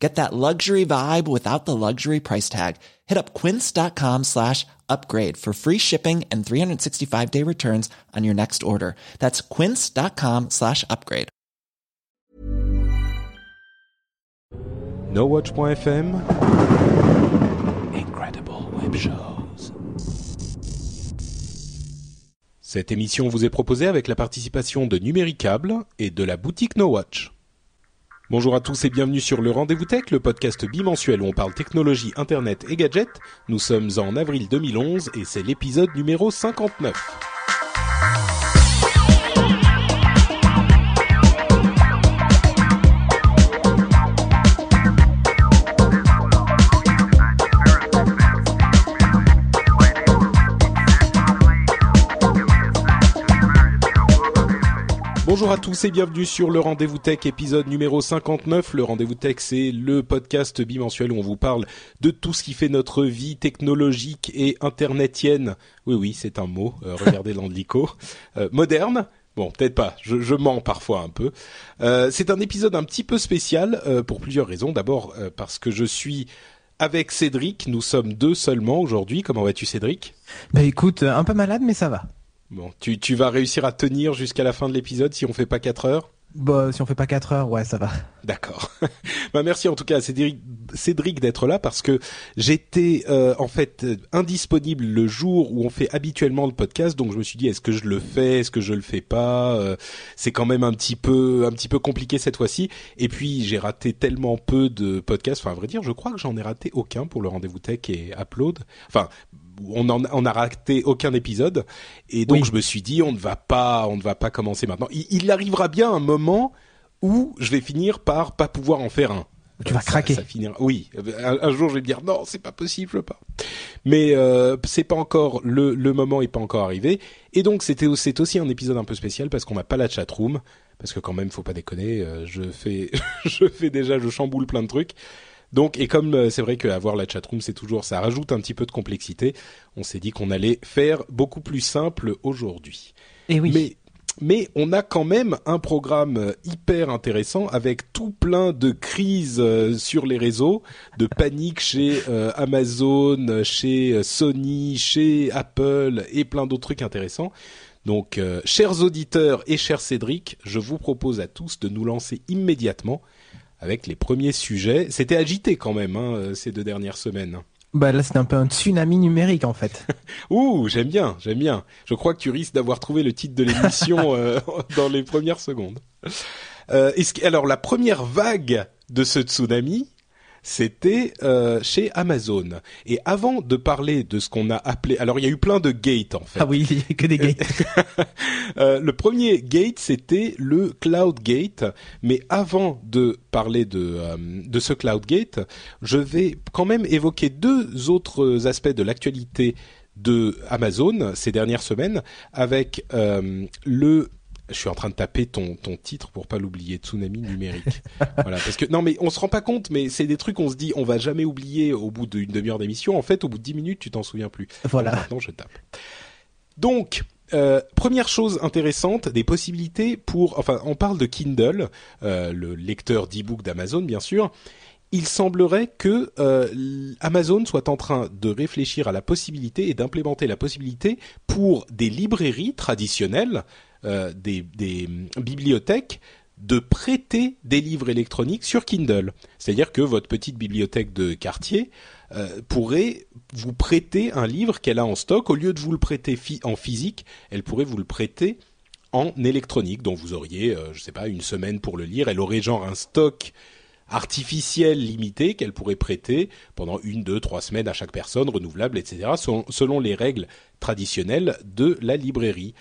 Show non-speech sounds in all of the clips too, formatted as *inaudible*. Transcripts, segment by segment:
Get that luxury vibe without the luxury price tag. Hit up quince.com slash upgrade for free shipping and 365 day returns on your next order. That's quince.com slash upgrade. NoWatch.fm Incredible Web Shows. Cette émission vous est proposée avec la participation de Numéricable et de la boutique NoWatch. Bonjour à tous et bienvenue sur le Rendez-vous Tech, le podcast bimensuel où on parle technologie, internet et gadgets. Nous sommes en avril 2011 et c'est l'épisode numéro 59. Bonjour à tous et bienvenue sur le Rendez-vous Tech épisode numéro 59. Le Rendez-vous Tech c'est le podcast bimensuel où on vous parle de tout ce qui fait notre vie technologique et internetienne. Oui oui c'est un mot, euh, *laughs* regardez l'anglico. Euh, moderne, Bon, peut-être pas. Je, je, mens parfois un peu. Euh, c'est un épisode un petit peu spécial euh, pour plusieurs raisons. D'abord parce que je suis avec Cédric. Nous sommes deux seulement aujourd'hui. Comment vas-tu, Cédric? Bah écoute, un peu malade, mais ça va. Bon, tu, tu vas réussir à tenir jusqu'à la fin de l'épisode si on fait pas 4 heures? Bah, si on fait pas 4 heures, ouais, ça va. D'accord. *laughs* bah merci en tout cas à Cédric, Cédric d'être là parce que j'étais euh, en fait indisponible le jour où on fait habituellement le podcast, donc je me suis dit est-ce que je le fais, est-ce que je le fais pas? Euh, C'est quand même un petit peu un petit peu compliqué cette fois-ci. Et puis j'ai raté tellement peu de podcasts. Enfin, à vrai dire, je crois que j'en ai raté aucun pour le rendez-vous tech et upload. Enfin on en on a raté aucun épisode et donc Oui. je me suis dit on ne va pas on ne va pas commencer maintenant. Il, il arrivera bien un moment où je vais finir par pas pouvoir en faire un. Tu vas Ça- craquer. Ça finira. Oui, un, un jour je vais me dire non, c'est pas possible, je peux pas. Mais euh, c'est pas encore le le moment est pas encore arrivé et donc c'était c'est aussi un épisode un peu spécial parce qu'on n'a pas la chatroom parce que quand même faut pas déconner, euh, je fais *laughs* je fais déjà je chamboule plein de trucs. Donc et comme euh, c'est vrai qu'avoir la chatroom c'est toujours ça rajoute un petit peu de complexité, on s'est dit qu'on allait faire beaucoup plus simple aujourd'hui. Et oui. Mais mais on a quand même un programme euh, hyper intéressant avec tout plein de crises euh, sur les réseaux, de panique chez euh, Amazon, chez Sony, chez Apple et plein d'autres trucs intéressants. Donc, euh, chers auditeurs et chers Cédric, je vous propose à tous de nous lancer immédiatement avec les premiers sujets. C'était agité quand même hein, euh, ces deux dernières semaines. Bah là, c'est un peu un tsunami numérique en fait. *laughs* Ouh, j'aime bien, j'aime bien. Je crois que tu risques d'avoir trouvé le titre de l'émission *laughs* euh, dans les premières secondes. Euh, est-ce que- alors la première vague de ce tsunami, c'était euh, chez Amazon. Et avant de parler de ce qu'on a appelé, alors il y a eu plein de gates en fait. Ah oui, il y a que des gates. *laughs* Euh, le premier gate, c'était le Cloud Gate. Mais avant de parler de, euh, de ce Cloud Gate, je vais quand même évoquer deux autres aspects de l'actualité de Amazon ces dernières semaines avec le je suis en train de taper ton, ton titre pour pas l'oublier, tsunami numérique. *laughs* voilà, parce que non mais on se rend pas compte, mais c'est des trucs on se dit on va jamais oublier au bout d'une demi-heure d'émission. En fait, au bout de dix minutes, tu t'en souviens plus. Voilà. Donc, maintenant, je tape. Donc, euh, première chose intéressante, des possibilités pour, enfin, on parle de Kindle, euh, le lecteur d'e-book d'Amazon, bien sûr. Il semblerait que euh, Amazon soit en train de réfléchir à la possibilité et d'implémenter la possibilité pour des librairies traditionnelles, euh, des, hum, bibliothèques, de prêter des livres électroniques sur Kindle. C'est-à-dire que votre petite bibliothèque de quartier euh, pourrait vous prêter un livre qu'elle a en stock. Au lieu de vous le prêter en physique, elle pourrait vous le prêter en électronique, dont vous auriez, euh, je sais pas, une semaine pour le lire. Elle aurait genre un stock artificiel limité qu'elle pourrait prêter pendant une, deux, trois semaines à chaque personne, renouvelable, etc., selon les règles traditionnelles de la librairie.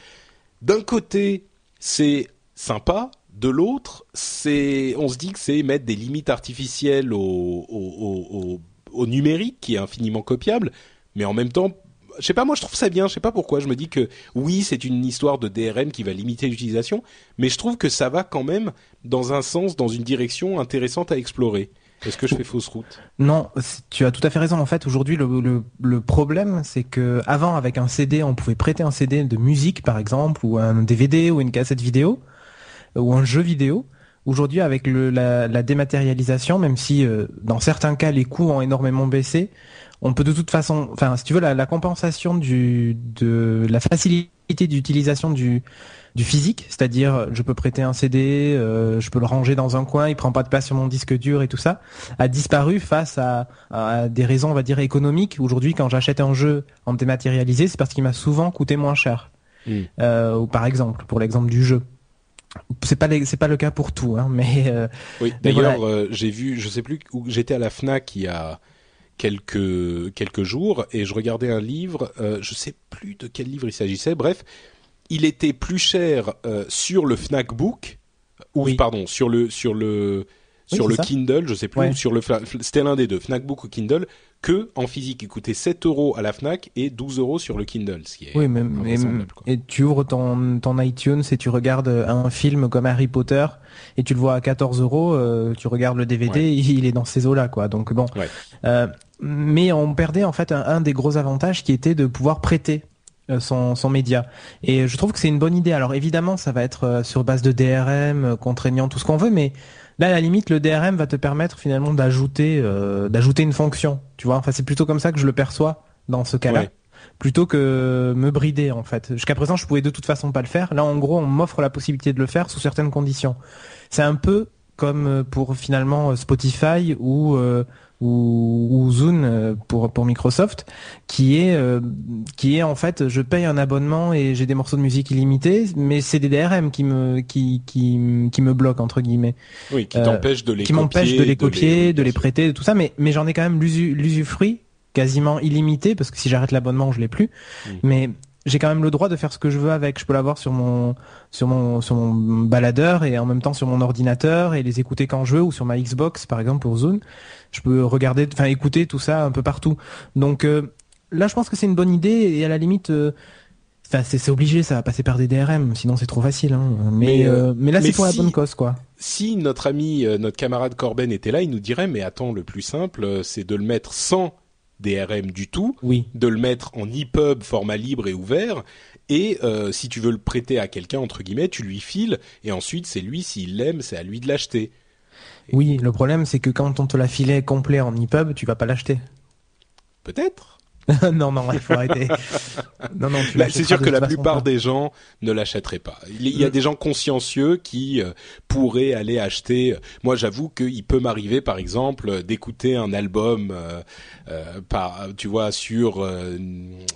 D'un côté, c'est sympa. De l'autre, c'est, on se dit que c'est mettre des limites artificielles au, numérique qui est infiniment copiable, mais en même temps, je sais pas, moi je trouve ça bien. Je sais pas pourquoi. Je me dis que oui, c'est une histoire de DRM qui va limiter l'utilisation, mais je trouve que ça va quand même dans un sens, dans une direction intéressante à explorer. Est-ce que je fais fausse route Non, tu as tout à fait raison. En fait, aujourd'hui, le, problème, c'est que avant, avec un CD, on pouvait prêter un CD de musique, par exemple, ou un DVD, ou une cassette vidéo, ou un jeu vidéo. Aujourd'hui, avec la dématérialisation, même si euh, dans certains cas les coûts ont énormément baissé, on peut de toute façon, enfin, si tu veux, la, la compensation du, de la facilité d'utilisation du, du physique, c'est-à-dire je peux prêter un CD, euh, je peux le ranger dans un coin, il prend pas de place sur mon disque dur et tout ça, a disparu face à, à des raisons, on va dire, économiques. Aujourd'hui, quand j'achète un jeu en dématérialisé, c'est parce qu'il m'a souvent coûté moins cher. Mm. Euh, ou par exemple, pour l'exemple du jeu. C'est pas c'est pas le cas pour tout, hein, *laughs* mais euh, Oui. D'ailleurs, euh, j'ai vu, je sais plus où j'étais à la Fnac il y a quelques quelques jours et je regardais un livre. Euh, je sais plus de quel livre il s'agissait. Bref, il était plus cher euh, sur le Fnac Book ou Oui. pardon sur le sur le Oui, sur c'est le ça. Kindle, je sais plus, Ouais. ou sur le c'était l'un des deux, Fnac Book ou Kindle, que en physique. Il coûtait 7 euros à la Fnac et 12 euros sur le Kindle, ce qui est Oui, mais, et tu ouvres ton, ton iTunes et tu regardes un film comme Harry Potter et tu le vois à 14 euros, euh, tu regardes le DVD, Ouais. il est dans ces eaux-là, quoi. Donc bon. Ouais. Euh, mais on perdait en fait un, un des gros avantages qui était de pouvoir prêter son, son média. Et je trouve que c'est une bonne idée. Alors évidemment, ça va être euh, sur base de DRM, euh, contraignant, tout ce qu'on veut, mais là, à la limite, le DRM va te permettre finalement d'ajouter euh, d'ajouter une fonction. Tu vois, enfin, c'est plutôt comme ça que je le perçois dans ce cas-là. Ouais. Plutôt que me brider en fait. Jusqu'à présent, je pouvais de toute façon pas le faire. Là, en gros, on m'offre la possibilité de le faire sous certaines conditions. C'est un peu comme euh, pour finalement euh, Spotify ou euh, ou, ou Zune euh, pour pour Microsoft, qui est euh, qui est en fait, je paye un abonnement et j'ai des morceaux de musique illimités, mais c'est des DRM qui me qui qui qui me bloquent entre guillemets, Oui, qui euh, t'empêche de les qui copier, m'empêchent de les copier, de les prêter, tout ça, mais mais j'en ai quand même l'usu- l'usufruit quasiment illimité parce que si j'arrête l'abonnement, je l'ai plus. Mais j'ai quand même le droit de faire ce que je veux avec. Je peux l'avoir sur mon sur mon sur mon baladeur et en même temps sur mon ordinateur et les écouter quand je veux ou sur ma Xbox par exemple pour Zone. Je peux regarder, enfin écouter tout ça un peu partout. Donc euh, là, je pense que c'est une bonne idée et à la limite. euh, Enfin, c'est c'est obligé, ça va passer par des DRM, sinon c'est trop facile. Hein. Mais, Mais, euh, euh, mais là, c'est pour si- la bonne cause, quoi. si notre ami, euh, notre camarade Corben était là, il nous dirait, mais attends, le plus simple, euh, c'est de le mettre sans DRM du tout, Oui. de le mettre en EPUB, format libre et ouvert, et euh, si tu veux le prêter à quelqu'un, entre guillemets, tu lui files, et ensuite c'est lui, s'il l'aime, c'est à lui de l'acheter. Oui, le problème, c'est que quand on te l'a filé complet en EPUB, tu vas pas l'acheter. Peut-être *laughs* non, non, il faut arrêter. *laughs* non, non, l'achèteras C'est sûr que la plupart pas. des gens ne l'achèteraient pas. Il y a Mm. des gens consciencieux qui euh, pourraient aller acheter. Moi, j'avoue qu'il peut m'arriver, par exemple, euh, d'écouter un album, euh, euh, par, tu vois, sur euh,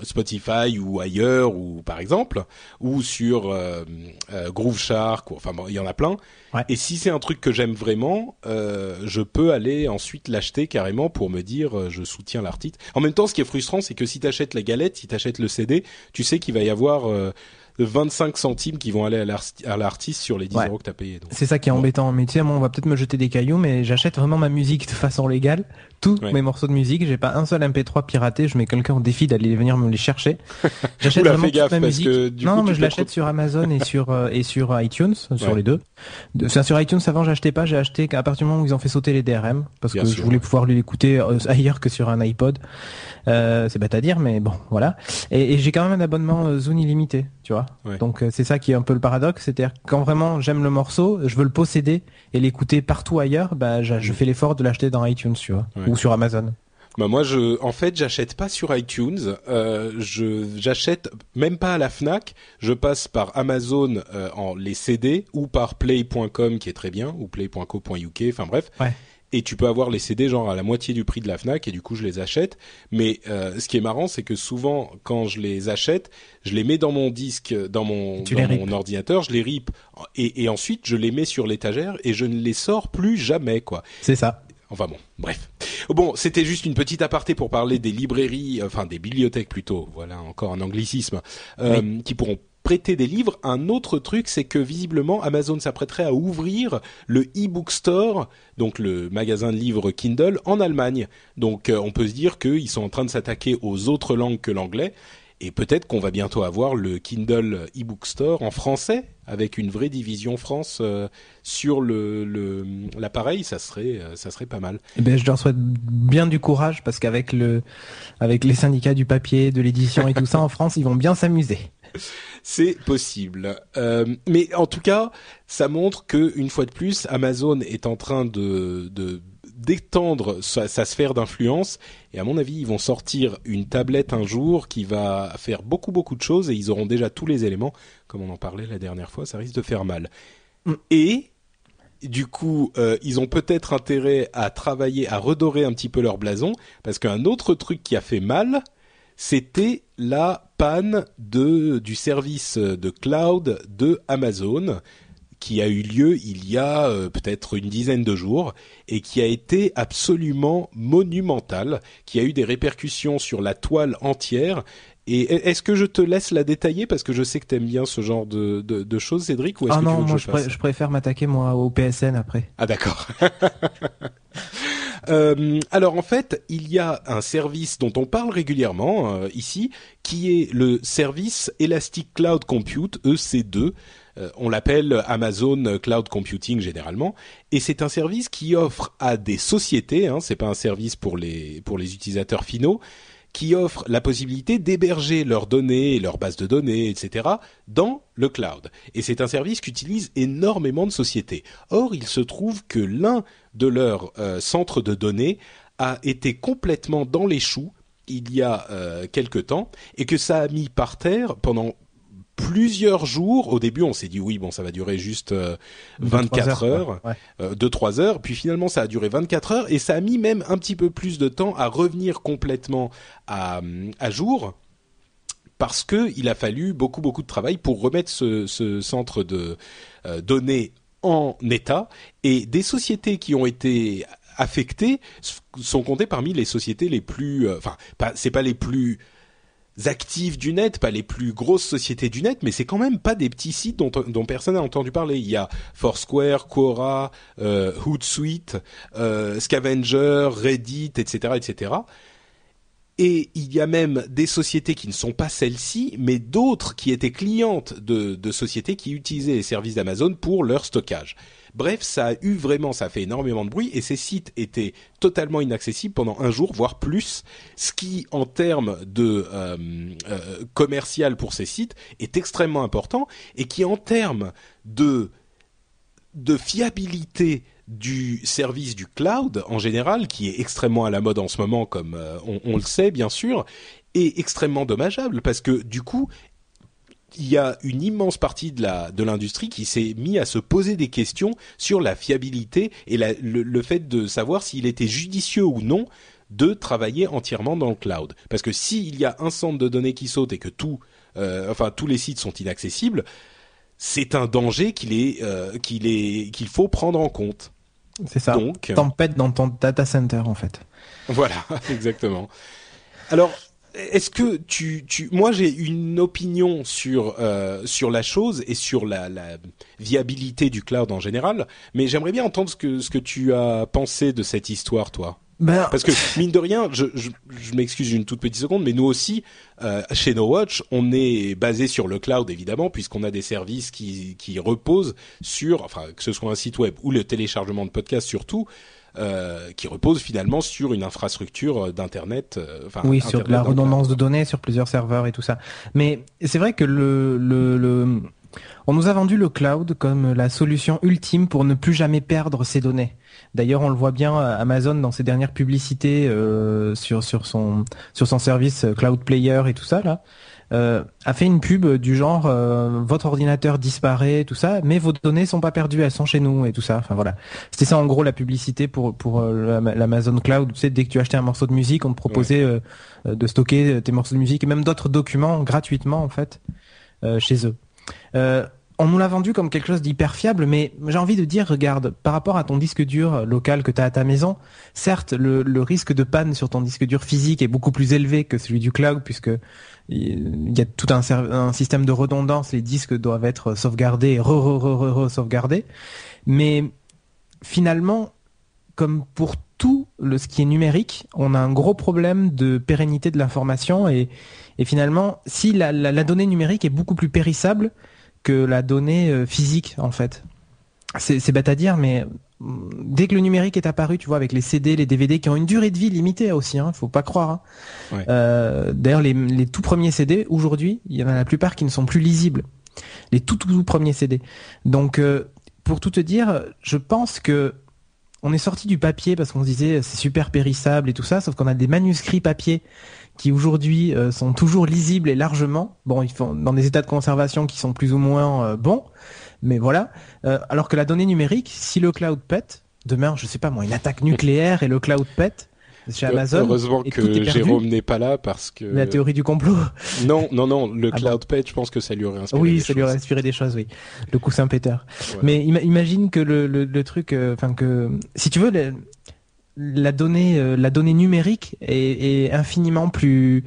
Spotify ou ailleurs, ou par exemple, ou sur euh, euh, Groove Shark. Ou, enfin, bon, il y en a plein. Ouais. Et si c'est un truc que j'aime vraiment, euh, je peux aller ensuite l'acheter carrément pour me dire euh, je soutiens l'artiste. En même temps, ce qui est frustrant, c'est que si t'achètes la galette, si t'achètes le CD, tu sais qu'il va y avoir euh, 25 centimes qui vont aller à l'arti- à l'artiste sur les 10 Ouais. euros que t'as payé. C'est ça qui est embêtant. Mais tu sais, moi, on va peut-être me jeter des cailloux, mais j'achète vraiment ma musique de façon légale. Tous Ouais. mes morceaux de musique, j'ai pas un seul MP3 piraté. Je mets quelqu'un au défi d'aller venir me les chercher. *laughs* J'achète vraiment toute gaffe, ma parce musique. que du non, coup, mais je l'achète te- sur Amazon et sur euh, et sur iTunes, sur Ouais. les deux. De, sur iTunes, avant, j'achetais pas. J'ai acheté qu'à partir du moment où ils ont fait sauter les DRM, parce Bien que sûr, je voulais pouvoir l'écouter euh, ailleurs que sur un iPod. Euh, c'est bête à dire, mais bon, voilà. Et, et j'ai quand même un abonnement euh, Zone illimité, tu vois. Ouais. Donc euh, c'est ça qui est un peu le paradoxe, c'est-à-dire quand vraiment j'aime le morceau, je veux le posséder et l'écouter partout ailleurs, bah je fais l'effort de l'acheter dans iTunes, tu vois, Ouais. ou sur Amazon. Bah moi, je, en fait, j'achète pas sur iTunes. Euh, je, j'achète même pas à la Fnac. Je passe par Amazon euh, en les CD ou par Play.com qui est très bien ou Play.co.uk. Enfin bref. Ouais. Et tu peux avoir les CD genre à la moitié du prix de la Fnac et du coup je les achète. Mais euh, ce qui est marrant, c'est que souvent quand je les achète, je les mets dans mon disque, dans mon, dans mon ordinateur, je les rip et, et ensuite je les mets sur l'étagère et je ne les sors plus jamais quoi. C'est ça. Enfin bon, bref. Bon, c'était juste une petite aparté pour parler des librairies, enfin des bibliothèques plutôt, voilà encore un anglicisme, euh, qui pourront prêter des livres. Un autre truc, c'est que visiblement Amazon s'apprêterait à ouvrir le e-book store, donc le magasin de livres Kindle, en Allemagne. Donc euh, on peut se dire qu'ils sont en train de s'attaquer aux autres langues que l'anglais. Et peut-être qu'on va bientôt avoir le Kindle e-book store en français avec une vraie division France euh, sur l'appareil, ça serait euh, ça serait pas mal. Eh ben je leur souhaite bien du courage parce qu'avec le avec les syndicats du papier, de l'édition et tout ça en France, ils vont bien s'amuser. C'est possible, euh, mais en tout cas, ça montre que une fois de plus, Amazon est en train de, de d'étendre sa, sphère d'influence. Et à mon avis, ils vont sortir une tablette un jour qui va faire beaucoup beaucoup de choses et ils auront déjà tous les éléments. Comme on en parlait la dernière fois, ça risque de faire mal. Mm. Et du coup, euh, ils ont peut-être intérêt à travailler, à redorer un petit peu leur blason, parce qu'un autre truc qui a fait mal, c'était la panne de du service de cloud de Amazon qui a eu lieu il y a euh, peut-être une dizaine de jours et qui a été absolument monumental, qui a eu des répercussions sur la toile entière. Et est-ce que je te laisse la détailler parce que je sais que tu aimes bien ce genre de, de, choses, Cédric ou est-ce ah que non, tu veux moi je, je, préfère m'attaquer moi au PSN après. Ah d'accord. *laughs* Euh, alors en fait, il y a un service dont on parle régulièrement euh, ici, qui est le service Elastic Cloud Compute (EC2). Euh, on l'appelle Amazon Cloud Computing généralement, et c'est un service qui offre à des sociétés, hein, c'est pas un service pour les pour les utilisateurs finaux, qui offre la possibilité d'héberger leurs données, leurs bases de données, etc. dans le cloud. Et c'est un service qu'utilisent énormément de sociétés. Or, il se trouve que l'un de leurs euh, centres de données a été complètement dans les choux il y a euh, quelque temps et que ça a mis par terre pendant plusieurs jours. Au début, on s'est dit oui, bon, ça va durer juste 24 euh, heures, 2-3 heures. Puis finalement, ça a duré 24 heures et ça a mis même un petit peu plus de temps à revenir complètement à, à jour parce que il a fallu beaucoup beaucoup de travail pour remettre ce, ce centre de euh, données en état et des sociétés qui ont été affectées sont comptées parmi les sociétés les plus euh, enfin pas c'est pas les plus actifs du net, pas les plus grosses sociétés du net, mais c'est quand même pas des petits sites dont, personne n'a entendu parler. Il y a Foursquare, Quora, euh, Hootsuite, euh, Scavenger, Reddit, etc., etc. Et il y a même des sociétés qui ne sont pas celles-ci, mais d'autres qui étaient clientes de sociétés qui utilisaient les services d'Amazon pour leur stockage. Bref, ça a eu vraiment, ça a fait énormément de bruit et ces sites étaient totalement inaccessibles pendant un jour, voire plus, ce qui, en termes de euh, euh, commercial pour ces sites, est extrêmement important et qui, en termes de fiabilité du service du cloud en général, qui est extrêmement à la mode en ce moment, comme euh, on, le sait bien sûr, est extrêmement dommageable parce que du coup, il y a une immense partie de la de l'industrie qui s'est mis à se poser des questions sur la fiabilité et la, le, le, fait de savoir s'il était judicieux ou non de travailler entièrement dans le cloud. Parce que s'il y a un centre de données qui saute et que tout, euh, enfin tous les sites sont inaccessibles, c'est un danger qu'il est euh, qu'il est qu'il faut prendre en compte. C'est ça. Donc tempête dans ton data center en fait. Voilà, *laughs* exactement. Alors est-ce que tu, tu, moi j'ai une opinion sur euh, sur la chose et sur la, la, viabilité du cloud en général, mais j'aimerais bien entendre ce que ce que tu as pensé de cette histoire, toi. Ben... Parce que mine de rien, je, je, je m'excuse une toute petite seconde, mais nous aussi euh, chez No Watch, on est basé sur le cloud évidemment, puisqu'on a des services qui qui reposent sur, enfin que ce soit un site web ou le téléchargement de podcasts surtout euh, qui repose finalement sur une infrastructure euh, d'internet. Euh, oui, sur de la redondance de données sur plusieurs serveurs et tout ça. Mais c'est vrai que le, le, le on nous a vendu le cloud comme la solution ultime pour ne plus jamais perdre ses données. D'ailleurs, on le voit bien Amazon dans ses dernières publicités euh, sur sur son sur son service Cloud Player et tout ça là euh, a fait une pub du genre euh, votre ordinateur disparaît, tout ça, mais vos données sont pas perdues, elles sont chez nous et tout ça. Enfin voilà, c'était ça en gros la publicité pour pour euh, l'Amazon Cloud. Tu sais, dès que tu achetais un morceau de musique, on te proposait de stocker tes morceaux de musique et même d'autres documents gratuitement en fait chez eux. On nous l'a vendu comme quelque chose d'hyper fiable, mais j'ai envie de dire, regarde, par rapport à ton disque dur local que tu as à ta maison, certes, le, risque de panne sur ton disque dur physique est beaucoup plus élevé que celui du cloud, puisque il y a tout un, système de redondance, les disques doivent être sauvegardés et re-re-re-re-sauvegardés. Mais finalement, comme pour tout ce qui est numérique, on a un gros problème de pérennité de l'information et, finalement, si la donnée numérique est beaucoup plus périssable, que la donnée euh, physique en fait. C'est bête à dire, mais mm, dès que le numérique est apparu, tu vois, avec les CD, les DVD qui ont une durée de vie limitée aussi, hein, faut pas croire. Hein. Euh, D'ailleurs, les, les, tout premiers CD, aujourd'hui, il y en a la plupart qui ne sont plus lisibles. Les tout tout, tout premiers CD. Donc, euh, pour tout te dire, je pense que on est sorti du papier parce qu'on se disait c'est super périssable et tout ça, sauf qu'on a des manuscrits papier qui aujourd'hui euh, sont toujours lisibles et largement. Bon, ils font dans des états de conservation qui sont plus ou moins euh, bons, mais voilà. Euh, alors que la donnée numérique, si le cloud pète, demain, je sais pas moi, une attaque nucléaire et le cloud pète, chez Amazon. Heureusement que Jérôme n'est pas là parce que la théorie du complot. Non, non, non, le ah cloud pet, je pense que ça lui aurait inspiré. Oui, ça lui aurait inspiré des choses, oui. Le coup Saint-Péter. Mais imagine que le, le, le truc, enfin que si tu veux, la donnée, euh, la donnée numérique est, est, infiniment plus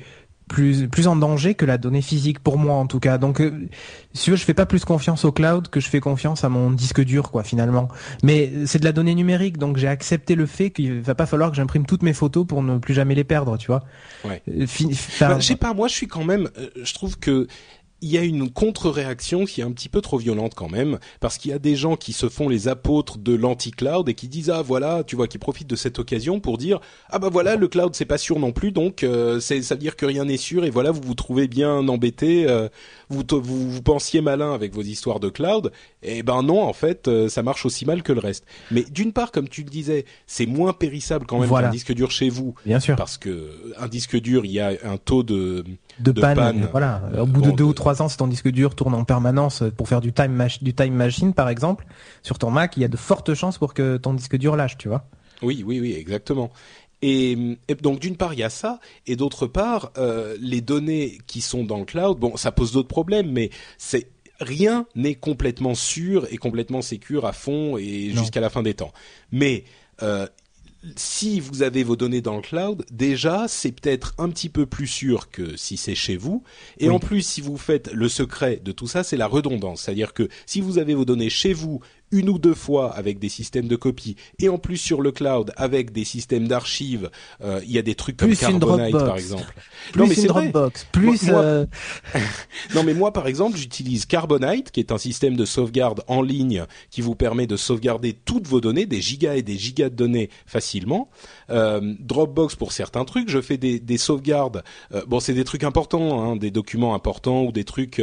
plus plus en danger que la donnée physique pour moi en tout cas. Donc euh, si tu veux, je fais pas plus confiance au cloud que je fais confiance à mon disque dur quoi finalement. Mais c'est de la donnée numérique donc j'ai accepté le fait qu'il va pas falloir que j'imprime toutes mes photos pour ne plus jamais les perdre, tu vois. Ouais. Euh, bah, je sais pas, moi je suis quand même je trouve que il y a une contre-réaction qui est un petit peu trop violente quand même, parce qu'il y a des gens qui se font les apôtres de l'anti-cloud et qui disent ah voilà, tu vois, qui profitent de cette occasion pour dire ah bah voilà, le cloud c'est pas sûr non plus, donc euh, c'est ça veut dire que rien n'est sûr et voilà, vous vous trouvez bien embêté, euh, vous, vous, vous pensiez malin avec vos histoires de cloud, et ben non en fait euh, ça marche aussi mal que le reste. Mais d'une part, comme tu le disais, c'est moins périssable quand même qu'un disque dur chez vous, bien sûr, parce que un disque dur il y a un taux de de, panne, Voilà. Au bout de deux ou trois ans, si ton disque dur tourne en permanence pour faire du time, du time machine, par exemple, sur ton Mac, il y a de fortes chances pour que ton disque dur lâche, tu vois. Oui, oui, oui, exactement. Et, donc d'une part il y a ça, et d'autre part euh, les données qui sont dans le cloud, bon ça pose d'autres problèmes, mais c'est rien n'est complètement sûr et complètement sécure à fond et jusqu'à la fin des temps. Mais euh, si vous avez vos données dans le cloud, déjà, c'est peut-être un petit peu plus sûr que si c'est chez vous. Et en plus, si vous faites le secret de tout ça, c'est la redondance. C'est-à-dire que si vous avez vos données chez vous une ou deux fois avec des systèmes de copie et en plus sur le cloud avec des systèmes d'archives. Euh, il y a des trucs comme Carbonite par exemple. Plus non mais c'est Dropbox, plus. Euh, *laughs* non mais moi par exemple j'utilise Carbonite qui est un système de sauvegarde en ligne qui vous permet de sauvegarder toutes vos données, des gigas et des gigas de données facilement. Euh, Dropbox pour certains trucs, je fais des, des sauvegardes. Bon c'est des trucs importants, hein, des documents importants ou des trucs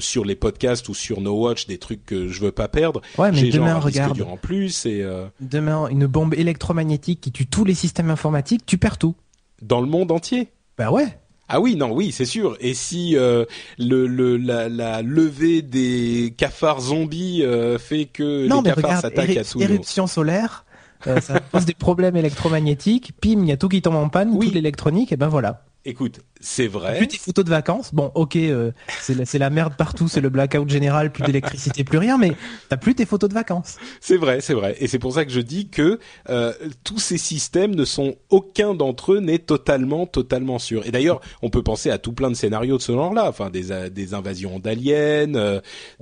sur les podcasts ou sur No Watch, des trucs que je veux pas perdre. Ouais, mais demain, regarde. en plus et euh... Demain, une bombe électromagnétique qui tue tous les systèmes informatiques, tu perds tout. Dans le monde entier Bah ouais. Ah oui, non, oui, c'est sûr. Et si euh, le, le la, la, levée des cafards zombies euh, fait que non, les cafards s'attaquent à tout éruption solaire, ça pose des problèmes électromagnétiques. Pim, il y a tout qui tombe en panne, oui. toute l'électronique, et ben voilà. Écoute, c'est vrai. Plus tes photos de vacances, bon, ok, euh, c'est la, merde partout, c'est le blackout général, plus d'électricité, plus rien, mais t'as plus tes photos de vacances. C'est vrai, c'est vrai, et c'est pour ça que je dis que euh, tous ces systèmes ne sont aucun d'entre eux n'est totalement, totalement sûr. Et d'ailleurs, on peut penser à tout plein de scénarios de ce genre-là, enfin des, euh, des invasions d'aliens, euh,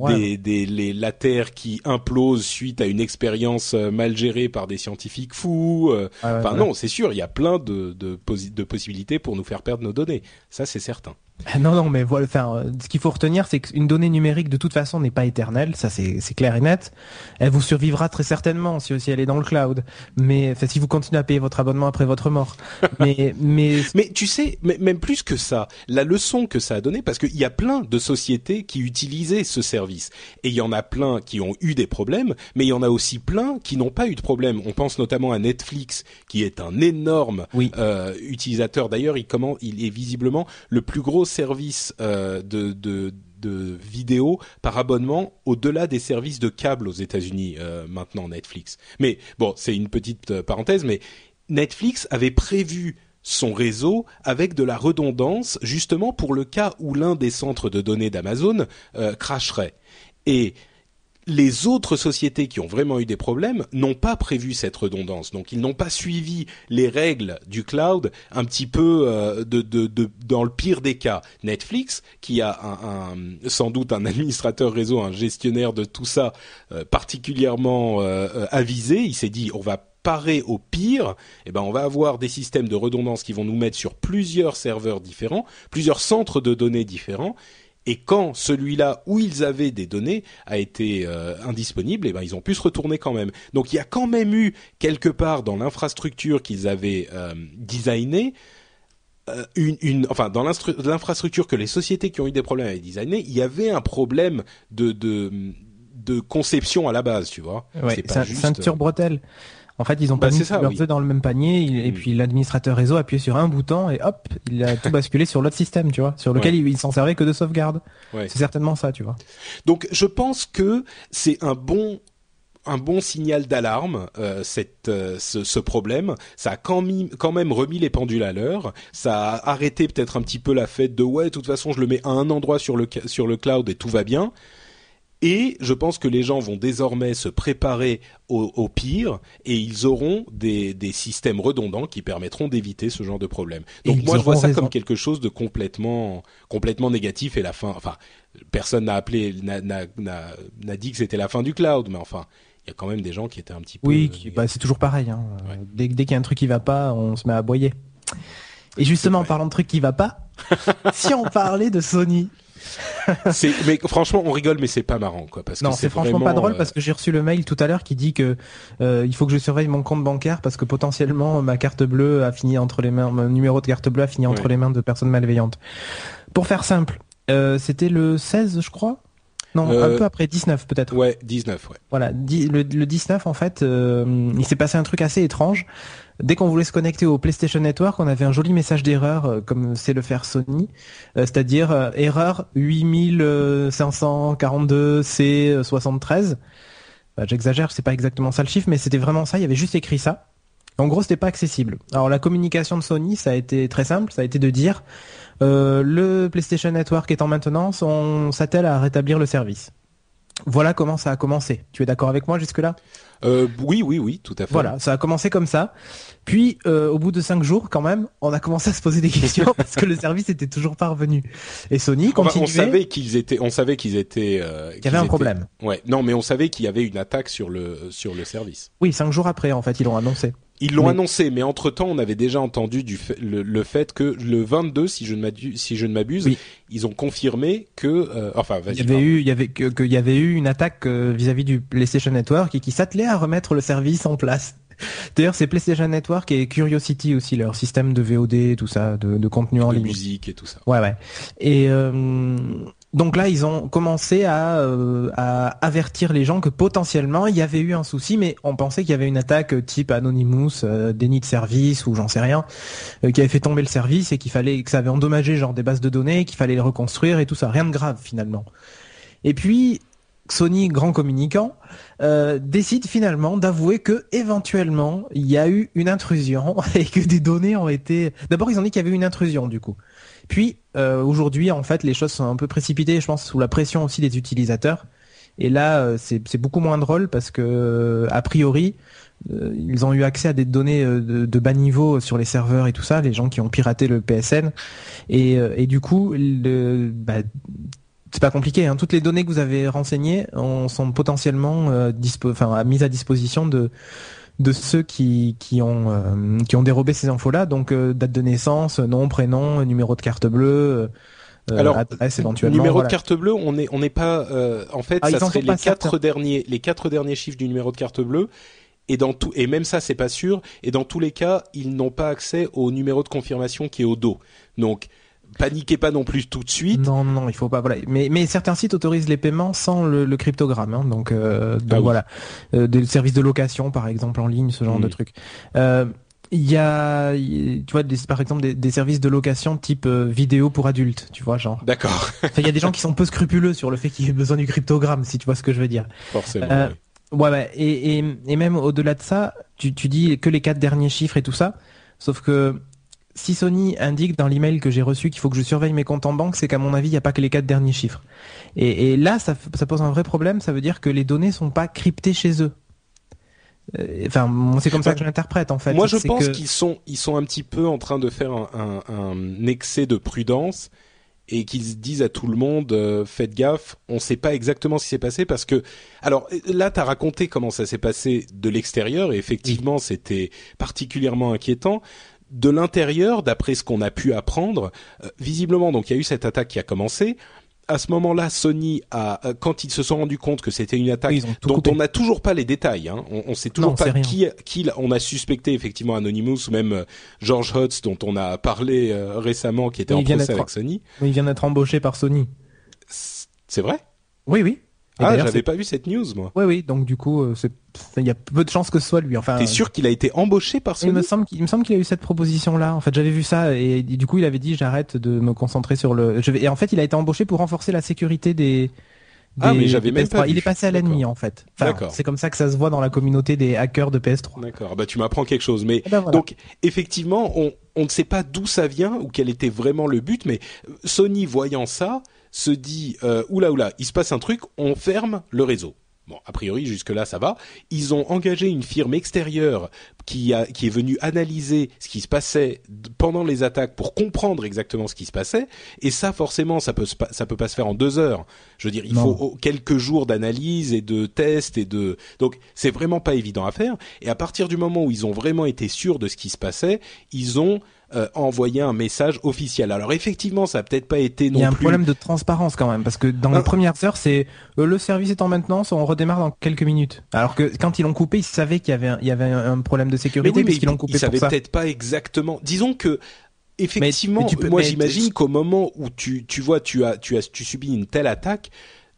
des, des les, la Terre qui implose suite à une expérience euh, mal gérée par des scientifiques fous. enfin non, c'est sûr, il y a plein de, de, de possibilités pour nous faire perdre nos données. Ça, c'est certain. *laughs* Non, non, mais voilà. Enfin, euh, ce qu'il faut retenir, c'est qu'une donnée numérique, de toute façon, n'est pas éternelle. Ça, c'est clair et net. Elle vous survivra très certainement si, elle est dans le cloud. Mais enfin, si vous continuez à payer votre abonnement après votre mort. *laughs* mais, mais, mais tu sais, même plus que ça, la leçon que ça a donné, parce qu'il y a plein de sociétés qui utilisaient ce service, et il y en a plein qui ont eu des problèmes, mais il y en a aussi plein qui n'ont pas eu de problème. On pense notamment à Netflix, qui est un énorme euh, utilisateur. D'ailleurs, il comment, il est visiblement le plus gros service euh, de, vidéos par abonnement au-delà des services de câble aux États-Unis euh, maintenant Netflix. Mais bon, c'est une petite euh, parenthèse, mais Netflix avait prévu son réseau avec de la redondance justement pour le cas où l'un des centres de données d'Amazon cracherait. Et les autres sociétés qui ont vraiment eu des problèmes n'ont pas prévu cette redondance. Donc ils n'ont pas suivi les règles du cloud un petit peu euh, dans le pire des cas. Netflix, qui a sans doute un *laughs* administrateur réseau, un gestionnaire de tout ça euh, particulièrement euh, avisé, il s'est dit on va parer au pire, eh ben on va avoir des systèmes de redondance qui vont nous mettre sur plusieurs serveurs différents, plusieurs centres de données différents, et quand celui-là où ils avaient des données a été euh, indisponible, eh ben ils ont pu se retourner quand même. Donc il y a quand même eu quelque part dans l'infrastructure qu'ils avaient euh, designée euh, une, une, enfin dans l'infrastructure que les sociétés qui ont eu des problèmes avaient designé, il y avait un problème de de, de conception à la base, tu vois. Ouais, c'est ceinture bretelle. En fait, ils ont bah, pas mis leurs œufs dans le même panier et mm. puis l'administrateur réseau a appuyé sur un bouton et hop, il a tout basculé sur l'autre système, tu vois, sur lequel il, s'en servait que de sauvegarde. C'est certainement ça, tu vois. Donc, je pense que c'est un bon un bon signal d'alarme, euh, euh, ce, ce, problème. Ça a quand, quand, même remis les pendules à l'heure. Ça a arrêté peut-être un petit peu la fête de ouais, de toute façon, je le mets à un endroit sur le sur le cloud et tout va bien. Et je pense que les gens vont désormais se préparer au, pire et ils auront des, des, systèmes redondants qui permettront d'éviter ce genre de problème. Donc moi je vois ça comme quelque chose de complètement complètement négatif et la fin. Enfin, personne n'a appelé n'a dit que c'était la fin du cloud, mais enfin il y a quand même des gens qui étaient un petit peu. Oui, bah, c'est toujours pareil. Hein. Dès, dès qu'il y a un truc qui va pas, on se met à aboyer. Et justement, en parlant de trucs qui va pas, *laughs* si on parlait de Sony, *laughs* mais franchement, on rigole, mais c'est pas marrant, quoi. Parce non, c'est franchement pas drôle euh, parce que j'ai reçu le mail tout à l'heure qui dit que euh, il faut que je surveille mon compte bancaire parce que potentiellement ma carte bleue a fini entre les mains, mon numéro de carte bleue a fini entre les mains de personnes malveillantes. Pour faire simple, euh, c'était le 16, je crois? Non, un peu après 19 peut-être. Ouais, 19, ouais. Voilà, le, le 19 en fait, il s'est passé un truc assez étrange dès qu'on voulait se connecter au PlayStation Network, on avait un joli message d'erreur, euh, comme c'est le faire Sony, euh, c'est-à-dire euh, erreur 8542 C73. Bah, J'exagère, c'est pas exactement ça le chiffre, mais c'était vraiment ça. Il y avait juste écrit ça. En gros, c'était pas accessible. Alors la communication de Sony, ça a été très simple, ça a été de dire le PlayStation Network est en maintenance, on s'attelle à rétablir le service. Voilà comment ça a commencé. Tu es d'accord avec moi jusque-là? Euh, Oui, oui, oui, tout à fait. Voilà, ça a commencé comme ça. Puis, euh, au bout de cinq jours, quand même, on a commencé à se poser des questions *laughs* parce que le service était toujours pas revenu. Et Sony continuait. on savait qu'ils étaient, on savait qu'ils étaient. Euh, qu'il y avait un problème. Ouais, non, mais on savait qu'il y avait une attaque sur le sur le service. Oui, cinq jours après, en fait, ils l'ont annoncé. Ils l'ont annoncé, mais entre temps, on avait déjà entendu du le, fait que le 22, si je ne m'abuse, si je ne m'abuse, ils ont confirmé que, euh, enfin, il y avait eu, il y avait que, y avait eu une attaque euh, vis-à-vis du PlayStation Network et qui s'attelait à remettre le service en place. *laughs* D'ailleurs, c'est PlayStation Network et Curiosity aussi, leur système de VOD, tout ça, de, de contenu en de ligne. musique et tout ça. Ouais, ouais. Et euh, donc là, ils ont commencé à, euh, à, avertir les gens que potentiellement il y avait eu un souci, mais on pensait qu'il y avait une attaque type Anonymous, euh, déni de service ou j'en sais rien, euh, qui avait fait tomber le service et qu'il fallait que ça avait endommagé genre des bases de données, qu'il fallait les reconstruire et tout ça, rien de grave finalement. Et puis Sony, grand communicant, décide finalement d'avouer que éventuellement il y a eu une intrusion *laughs* et que des données ont été. D'abord, ils ont dit qu'il y avait eu une intrusion du coup. Puis euh, aujourd'hui, en fait, les choses sont un peu précipitées, je pense, sous la pression aussi des utilisateurs. Et là, euh, c'est beaucoup moins drôle parce que, euh, a priori, ils ont eu accès à des données de, bas niveau sur les serveurs et tout ça, les gens qui ont piraté le PSN. Et, du coup, bah, c'est pas compliqué. Hein. Toutes les données que vous avez renseignées sont potentiellement enfin, mises à disposition de de ceux qui, qui ont euh, qui ont dérobé ces infos-là, donc euh, date de naissance, nom, prénom, numéro de carte bleue. Euh, Alors, adresse éventuellement. Numéro de carte bleue, on n'est on n'est pas. en fait, ah, ça serait les quatre derniers les quatre derniers chiffres du numéro de carte bleue. Et dans tout et même ça c'est pas sûr. Et dans tous les cas, ils n'ont pas accès au numéro de confirmation qui est au dos. Donc paniquez pas non plus tout de suite. Non, non, il faut pas. Voilà. Mais, mais certains sites autorisent les paiements sans le, le cryptogramme. Hein, donc, euh, donc ah voilà, euh, des services de location, par exemple, en ligne, ce genre de truc. Euh, il y a, tu vois, des, par exemple, des, des, services de location type euh, vidéo pour adultes, tu vois, genre. D'accord. Il y a des gens qui sont peu scrupuleux sur le fait qu'il y ait besoin du cryptogramme, si tu vois ce que je veux dire. Forcément. Euh, ouais, ouais. Et, et, et même au-delà de ça, tu, tu dis que les quatre derniers chiffres et tout ça. Sauf que si Sony indique dans l'email que j'ai reçu qu'il faut que je surveille mes comptes en banque, c'est qu'à mon avis, il n'y a pas que les quatre derniers chiffres. Et, et là, ça, ça, pose un vrai problème. Ça veut dire que les données sont pas cryptées chez eux. Euh, enfin, c'est comme ça que je l'interprète en fait. Moi, je pense qu'ils sont, ils sont un petit peu en train de faire un, un, un excès de prudence et qu'ils disent à tout le monde euh, faites gaffe, on ne sait pas exactement ce qui s'est passé parce que alors là tu as raconté comment ça s'est passé de l'extérieur et effectivement c'était particulièrement inquiétant de l'intérieur, d'après ce qu'on a pu apprendre, euh, visiblement, donc il y a eu cette attaque qui a commencé. À ce moment-là, Sony a, euh, quand ils se sont rendus compte que c'était une attaque dont on n'a toujours pas les détails, hein, on, on sait toujours pas qui, qui, on a suspecté effectivement Anonymous ou même euh, George Hutz dont on a parlé récément, qui était en procès avec Sony. il vient d'être embauché par Sony. C'est vrai? Oui, oui ah, j'avais pas vu cette news, moi. Oui, oui. Donc du coup, euh, il y a peu de chances que ce soit lui. Enfin. T'es sûr qu'il a été embauché par Sony Il me semble qu'il me semble qu'il a eu cette proposition-là. En fait, j'avais vu ça et du coup, il avait dit j'arrête de me concentrer sur le. Je vais... Et en fait, il a été embauché pour renforcer la sécurité des. Ah mais j'avais même pas Il est passé à l'ennemi en fait. Enfin, c'est comme ça que ça se voit dans la communauté des hackers de PS3. D'accord. Bah tu m'apprends quelque chose. Mais ah ben, donc effectivement, on on ne sait pas d'où ça vient ou quel était vraiment le but, mais Sony voyant ça se dit euh, oula oula, il se passe un truc, on ferme le réseau. Bon, a priori, jusque-là, ça va. Ils ont engagé une firme extérieure qui, a, qui est venue analyser ce qui se passait pendant les attaques pour comprendre exactement ce qui se passait. Et ça, forcément, ça peut, ça peut pas se faire en deux heures. Je veux dire, il faut quelques jours d'analyse et de tests et de. Donc, c'est vraiment pas évident à faire. Et à partir du moment où ils ont vraiment été sûrs de ce qui se passait, ils ont euh, envoyer un message officiel. Alors effectivement, ça a peut-être pas été non plus. Il y a un problème de transparence quand même, parce que dans les ah. premières heures, c'est euh, le service est en maintenance, on redémarre dans quelques minutes. Alors que quand ils l'ont coupé, ils savaient qu'il y avait un, il y avait un problème de sécurité, mais, oui, l'ont coupé ils savaient peut-être pas exactement. Disons que effectivement, moi j'imagine qu'au moment où tu tu vois tu as tu as tu subis une telle attaque,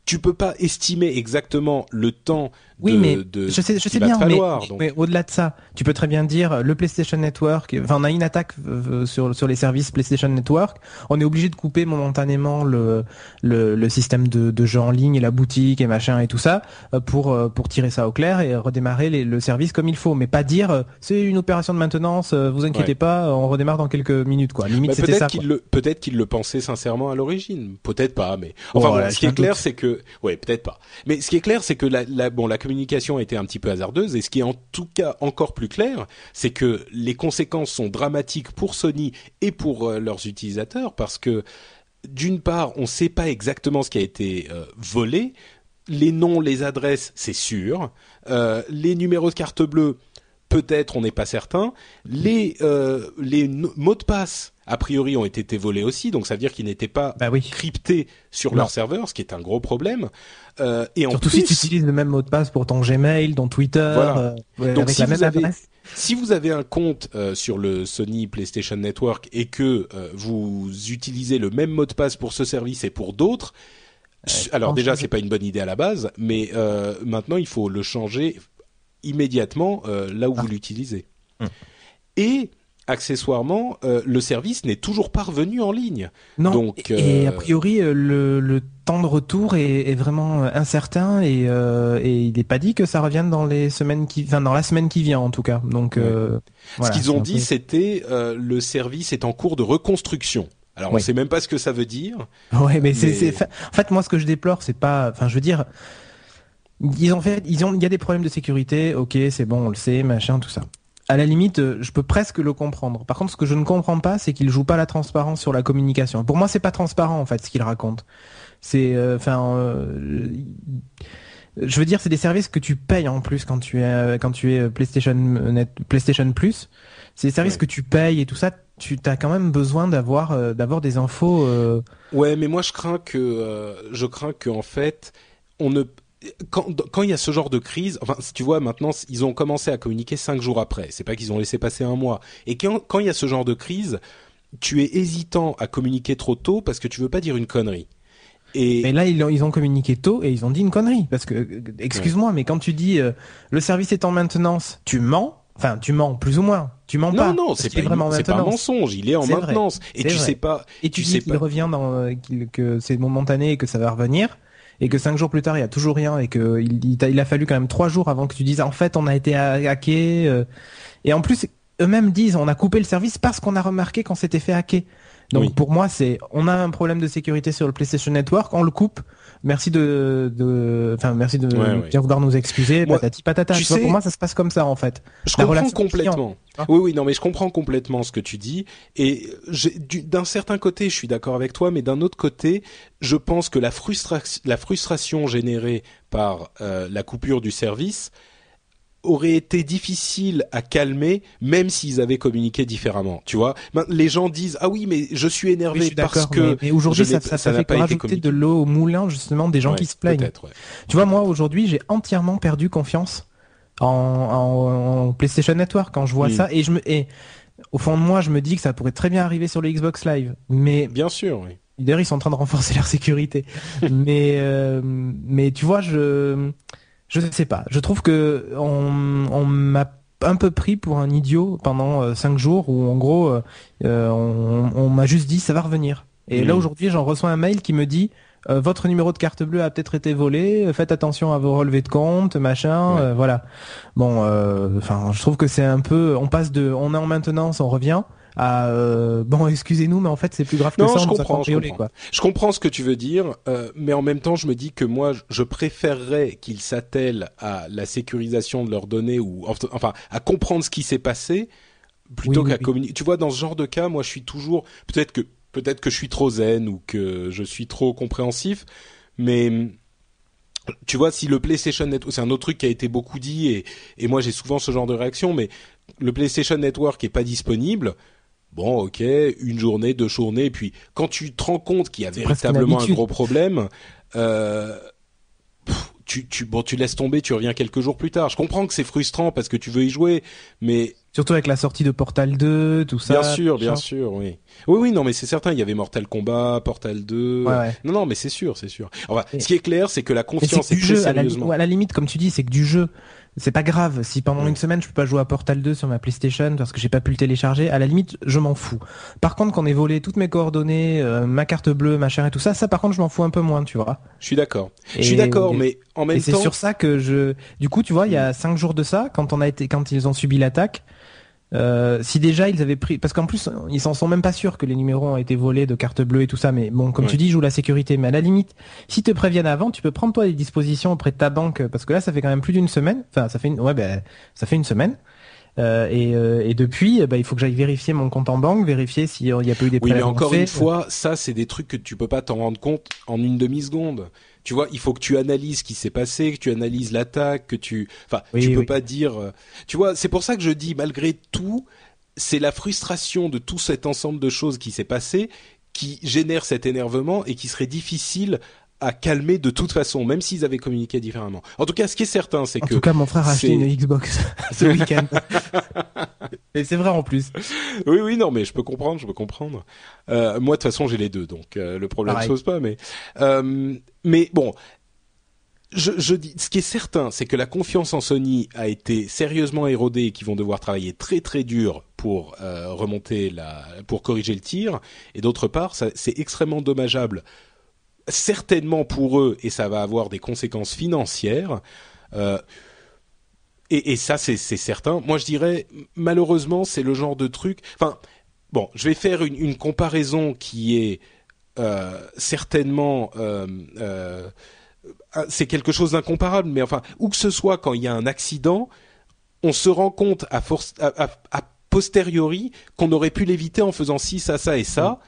tu peux pas estimer exactement le temps oui, mais je sais, je sais bien, mais, au-delà de ça, tu peux très bien dire le PlayStation Network. Enfin, on a une attaque euh, sur sur les services PlayStation Network. On est obligé de couper momentanément le le, le système de, de jeux en ligne et la boutique et machin et tout ça euh, pour euh, pour tirer ça au clair et redémarrer les, le service comme il faut. Mais pas dire c'est une opération de maintenance. Vous inquiétez pas, on redémarre dans quelques minutes quoi. Limite c'était ça. Peut-être qu'il le pensait sincèrement à l'origine. Peut-être pas, mais enfin ce qui est clair c'est que ouais peut-être pas. Mais ce qui est clair c'est que la, la bon la communication était un petit peu hasardeuse et ce qui est en tout cas encore plus clair, c'est que les conséquences sont dramatiques pour Sony et pour euh, leurs utilisateurs parce que d'une part, on ne sait pas exactement ce qui a été euh, volé. Les noms, les adresses, c'est sûr. Euh, les numéros de carte bleue, peut-être, on n'est pas certain. Les les mots de passe a priori ont été volés aussi, donc ça veut dire qu'ils n'étaient pas bah cryptés sur leur serveur, ce qui est un gros problème. Euh, et Surtout si tu utilises le même mot de passe pour ton Gmail, ton Twitter, euh, donc si vous avez, Si vous avez un compte euh, sur le Sony PlayStation Network et que euh, vous utilisez le même mot de passe pour ce service et pour d'autres, alors déjà c'est pas une bonne idée à la base, mais maintenant il faut le changer immédiatement là où ah. vous l'utilisez. Hum. Et accessoirement, euh, le service n'est toujours pas revenu en ligne. Non. Donc, et, a euh, priori, euh, le, temps de retour est, vraiment incertain et, il n'est pas dit que ça revienne dans les semaines qui, enfin dans la semaine qui vient en tout cas. Donc, ce qu'ils ont dit, c'était le service est en cours de reconstruction. Alors on sait même pas ce que ça veut dire. Ouais, mais, c'est, en fait moi ce que je déplore, c'est pas, enfin je veux dire. Ils ont fait, ils ont, il y a des problèmes de sécurité, ok, c'est bon, on le sait, machin, tout ça à la limite, euh, je peux presque le comprendre. Par contre, ce que je ne comprends pas, c'est qu'il joue pas la transparence sur la communication. Pour moi, c'est pas transparent en fait ce qu'il raconte. C'est, euh, enfin, euh, je veux dire, c'est des services que tu payes en plus quand tu es quand tu es PlayStation Net, PlayStation Plus. C'est des services que tu payes et tout ça. Tu as quand même besoin d'avoir d'avoir des infos. Ouais, mais moi je crains que je crains que en fait on ne quand, quand il y a ce genre de crise, enfin, tu vois, maintenant, ils ont commencé à communiquer cinq jours après. C'est pas qu'ils ont laissé passer un mois. Et quand, quand il y a ce genre de crise, tu es hésitant à communiquer trop tôt parce que tu veux pas dire une connerie. Et mais là, ils ont, ils ont communiqué tôt et ils ont dit une connerie. Parce que, excuse-moi, mais quand tu dis euh, le service est en maintenance, tu mens. Enfin, tu mens plus ou moins. Tu mens pas. Non, non, c'est pas, vraiment pas un mensonge. Il est en maintenance. Et tu sais pas. Et tu, sais qu'il revient dans euh, que c'est momentané et que ça va revenir et que cinq jours plus tard il y a toujours rien et que il, il, a, fallu quand même trois jours avant que tu dises en fait on a été hacké euh. et en plus eux-mêmes disent on a coupé le service parce qu'on a remarqué qu'on s'était fait hacker. Donc pour moi, c'est on a un problème de sécurité sur le PlayStation Network, on le coupe. Merci de, de enfin merci de bien vouloir nous excuser. patati patata. Tu sais, pour moi, ça se passe comme ça en fait. Je comprends complètement. oui, oui, non, mais je comprends complètement ce que tu dis. Et d'un certain côté, je suis d'accord avec toi, mais d'un autre côté, je pense que la, frustration, la frustration générée par euh, la coupure du service aurait été difficile à calmer même s'ils avaient communiqué différemment tu vois. Les gens disent ah oui mais je suis énervé parce que mais, aujourd'hui ça, ça, ça, fait pas rajouter de l'eau au moulin justement des gens qui se plaignent. tu vois moi aujourd'hui j'ai entièrement perdu confiance en, en, PlayStation Network quand je vois ça et je me et au fond de moi je me dis que ça pourrait très bien arriver sur le Xbox Live mais bien sûr oui. D'ailleurs, ils sont en train de renforcer *laughs* leur sécurité. mais, euh, mais tu vois, je, je ne sais pas. Je trouve que on, on m'a un peu pris pour un idiot pendant euh, cinq jours où en gros euh, euh, on, on m'a juste dit ça va revenir. Et là aujourd'hui j'en reçois un mail qui me dit votre numéro de carte bleue a peut-être été volé, faites attention à vos relevés de compte, machin, voilà. Bon, enfin, je trouve que c'est un peu, on passe de, on est en maintenance, on revient, euh, bon excusez-nous mais en fait c'est plus grave que ça je comprends, je, comprends. je comprends ce que tu veux dire euh, mais en même temps je me dis que moi je préférerais qu'ils s'attellent à la sécurisation de leurs données ou enfin à comprendre ce qui s'est passé plutôt qu'à communiquer tu vois dans ce genre de cas moi je suis toujours peut-être que peut-être que je suis trop zen ou que je suis trop compréhensif mais tu vois, si le PlayStation Network, c'est un autre truc qui a été beaucoup dit et, et moi j'ai souvent ce genre de réaction, mais le PlayStation Network est pas disponible, bon, ok, une journée, deux journées, et puis quand tu te rends compte qu'il y a véritablement un gros problème, euh, tu, tu, bon, tu laisses tomber, tu reviens quelques jours plus tard. Je comprends que c'est frustrant parce que tu veux y jouer, mais surtout avec la sortie de Portal 2, tout ça. Bien sûr, bien sûr, oui. Oui, oui, non, mais c'est certain. Il y avait Mortal Kombat, Portal 2. Ouais, Non, non, mais c'est sûr, c'est sûr. Enfin, ce qui est clair, c'est que la confiance est, du jeu. Sérieusement... à la limite, comme tu dis, c'est que du jeu c'est pas grave si pendant une semaine je peux pas jouer à Portal 2 sur ma PlayStation parce que j'ai pas pu le télécharger. À la limite, je m'en fous. Par contre, qu'on ait volé toutes mes coordonnées, euh, ma carte bleue, machin et tout ça, ça par contre je m'en fous un peu moins, tu vois. Je suis d'accord. Je suis d'accord, mais en même et temps. C'est sur ça que je. Du coup, tu vois, il y a cinq jours de ça, quand on a été, quand ils ont subi l'attaque, euh, si déjà ils avaient pris, parce qu'en plus ils s'en sont même pas sûrs que les numéros ont été volés de cartes bleues et tout ça, mais bon, comme tu dis, jouent la sécurité. Mais à la limite, si te préviennent avant, tu peux prendre toi des dispositions auprès de ta banque, parce que là, ça fait quand même plus d'une semaine. Enfin, ça fait une, ouais, ben, ça fait une semaine. Euh, et, euh, et, depuis, bah, il faut que j'aille vérifier mon compte en banque, vérifier s'il n'y a pas eu des Oui, mais encore une fois, ça, c'est des trucs que tu peux pas t'en rendre compte en une demi seconde tu vois, il faut que tu analyses ce qui s'est passé, que tu analyses l'attaque, que tu, enfin, tu peux pas dire, euh, tu vois, c'est pour ça que je dis malgré tout, c'est la frustration de tout cet ensemble de choses qui s'est passé qui génère cet énervement et qui serait difficile à calmer de toute façon, même s'ils avaient communiqué différemment. En tout cas, ce qui est certain, c'est que... En tout cas, mon frère a acheté une Xbox *laughs* ce week-end. *laughs* Et c'est vrai en plus. Oui, oui, non, mais je peux comprendre, je peux comprendre. Euh, moi, de toute façon, j'ai les deux, donc euh, le problème ne se pose pas. Mais, euh, mais bon, je, je, dis, ce qui est certain, c'est que la confiance en Sony a été sérieusement érodée et qu'ils vont devoir travailler très très dur pour euh, remonter la, pour corriger le tir. Et d'autre part, c'est extrêmement dommageable certainement pour eux, et ça va avoir des conséquences financières. Euh, et, ça, c'est certain. Moi, je dirais, malheureusement, c'est le genre de truc. Enfin, bon, je vais faire une, comparaison qui est euh, certainement. Euh, c'est quelque chose d'incomparable, mais enfin, où que ce soit, quand il y a un accident, on se rend compte à, force, à posteriori qu'on aurait pu l'éviter en faisant ci, ça, ça et ça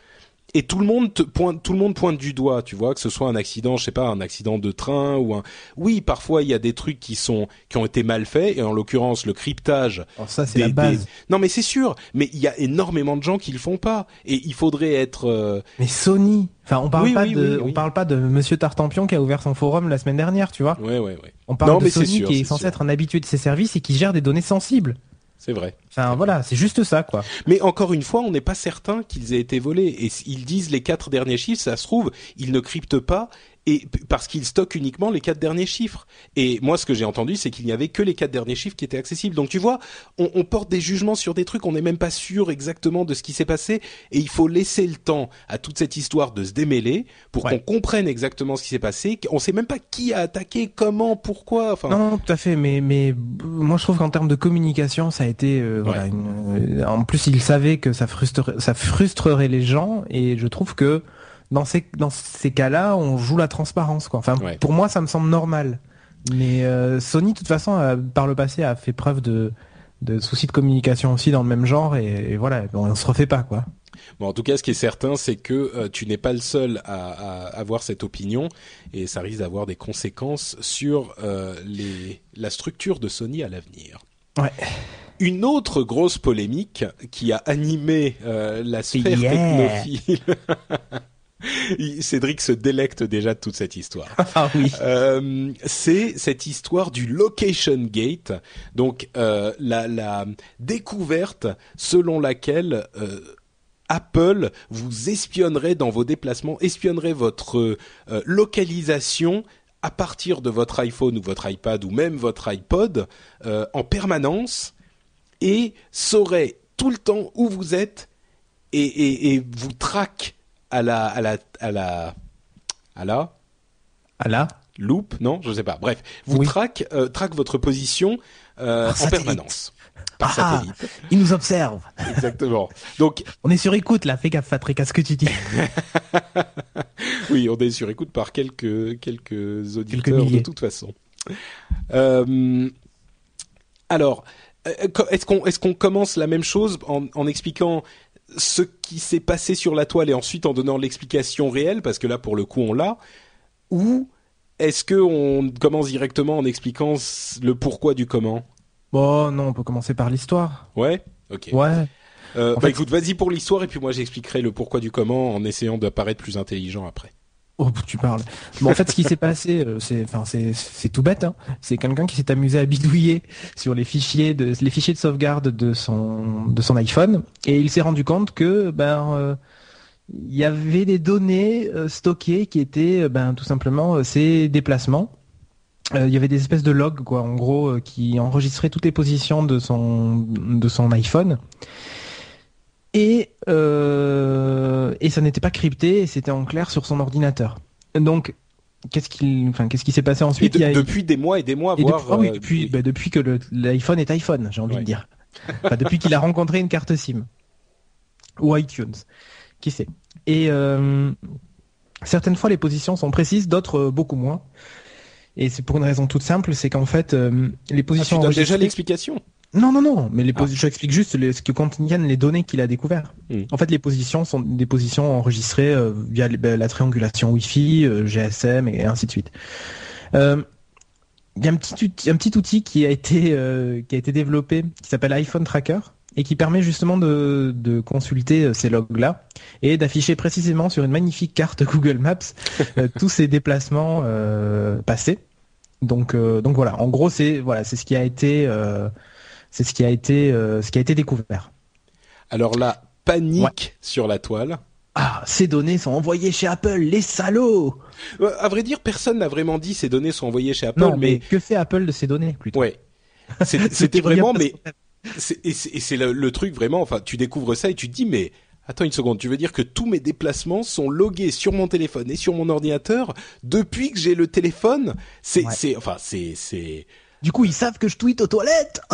et tout le monde pointe, tout le monde pointe du doigt, tu vois, que ce soit un accident, je sais pas, un accident de train ou un. Oui, parfois il y a des trucs qui sont qui ont été mal faits et en l'occurrence le cryptage. Alors ça c'est la base. Non mais c'est sûr, mais il y a énormément de gens qui le font pas et il faudrait être. Euh, mais Sony. Enfin, on parle pas de, on parle pas de Monsieur Tartampion qui a ouvert son forum la semaine dernière, tu vois. Ouais, ouais, ouais. On parle de Sony qui est, censé être un habitué de ses services et qui gère des données sensibles. C'est vrai. Enfin voilà, c'est juste ça quoi. Mais encore une fois, on n'est pas certain qu'ils aient été volés. Et ils disent les quatre derniers chiffres, ça se trouve, ils ne cryptent pas et parce qu'ils stockent uniquement les quatre derniers chiffres. Et moi, ce que j'ai entendu, c'est qu'il n'y avait que les quatre derniers chiffres qui étaient accessibles. Donc tu vois, on, on porte des jugements sur des trucs, on n'est même pas sûr exactement de ce qui s'est passé, et il faut laisser le temps à toute cette histoire de se démêler pour qu'on comprenne exactement ce qui s'est passé. On sait même pas qui a attaqué, comment, pourquoi. Enfin. Non, tout à fait. Mais mais moi, je trouve qu'en termes de communication, ça a été euh, voilà. Une, en plus, il savait que ça frustrerait, ça frustrerait les gens, et je trouve que dans ces dans ces cas-là, on joue la transparence, quoi. Enfin, Ouais. pour moi, ça me semble normal. Mais euh, Sony, de toute façon, a- par le passé, a fait preuve de de soucis de communication aussi dans le même genre, et, et voilà, bon, on se refait pas, quoi. Bon, en tout cas, ce qui est certain, c'est que euh, tu n'es pas le seul à, à avoir cette opinion et ça risque d'avoir des conséquences sur euh, les, la structure de Sony à l'avenir. Ouais. Une autre grosse polémique qui a animé euh, la sphère Yeah. technophile. *laughs* Cédric se délecte déjà de toute cette histoire. *laughs* Ah oui. Euh, c'est cette histoire du location gate, donc euh, la, la découverte selon laquelle euh, Apple vous espionnerait dans vos déplacements, espionnerait votre localisation à partir de votre iPhone ou votre iPad ou même votre iPod en permanence et saurait tout le temps où vous êtes et, et, et vous traque à la à la à la à la Ah là. loop, non, je sais pas. Bref, vous Oui. traque euh, traque votre position euh, en satellite. permanence par Ah. satellite. Il nous observe. Exactement. Donc On est sur écoute là, fais gaffe Patrick à ce que tu dis. *laughs* oui, on est sur écoute par quelques quelques auditeurs de toute façon. Euh, alors, est-ce qu'on est-ce qu'on commence la même chose en, en expliquant ce qui s'est passé sur la toile et ensuite en donnant l'explication réelle parce que là pour le coup on l'a ou est-ce que on commence directement en expliquant le pourquoi du comment? Bon, non, on peut commencer par l'histoire. Ouais. Ok. Ouais. Euh, bah fait- écoute, vas-y pour l'histoire et puis moi j'expliquerai le pourquoi du comment en essayant d'apparaître plus intelligent après. Oh, tu parles. En fait, ce qui s'est passé, euh, c'est, tout bête. Hein. C'est quelqu'un qui s'est amusé à bidouiller sur les fichiers de, les fichiers de sauvegarde de son, de son iPhone, et il s'est rendu compte que, ben, euh, il y avait des données euh, stockées qui étaient, ben, tout simplement, ses déplacements. Il y avait des espèces de logs, quoi, en gros, qui enregistraient toutes les positions de son, de son iPhone. Et, euh, et ça n'était pas crypté, et c'était en clair sur son ordinateur. Donc, qu'est-ce qu'il, enfin, qu'est-ce qui s'est passé ensuite? de- Il y a- depuis des mois et des mois, et voire depuis, ah oui, euh, depuis, oui. bah, depuis que l'iPhone est iPhone, j'ai envie Ouais. de dire. Enfin, depuis qu'il a rencontré une carte SIM. Ou iTunes. Qui sait. Et euh, certaines fois, les positions sont précises, d'autres beaucoup moins. Et c'est pour une raison toute simple, c'est qu'en fait, euh, les Ah, tu positions déjà l'explication? Non, non, non, mais les Ah. j'explique juste les- ce que contiennent les données qu'il a découvert. Hmm. En fait, les positions sont des positions enregistrées euh, via les- ben, la triangulation Wi-Fi, euh, GSM et ainsi de suite. Euh, Il y a un petit, outil- un petit outil qui a été qui a été développé qui s'appelle iPhone Tracker et qui permet justement de, de consulter ces logs-là et d'afficher précisément sur une magnifique carte *laughs* Google Maps *laughs* tous ces déplacements passés. Donc donc voilà, en gros c'est voilà c'est ce qui a été c'est ce qui a été euh, ce qui a été découvert. Alors là, panique sur la toile. Ah, ces données sont envoyées chez Apple, les salauds Euh, à vrai dire, personne n'a vraiment dit ces données sont envoyées chez Apple, Non, mais mais, que fait Apple de ces données plutôt? Ouais, *laughs* c'était vraiment, mais et c'est et c'est le, le truc vraiment. Enfin, tu découvres ça et tu te dis, mais attends une seconde, tu veux dire que tous mes déplacements sont logués sur mon téléphone et sur mon ordinateur depuis que j'ai le téléphone? C'est, Ouais. c'est, enfin, c'est, c'est. Du coup, ils savent que je tweete aux toilettes *laughs*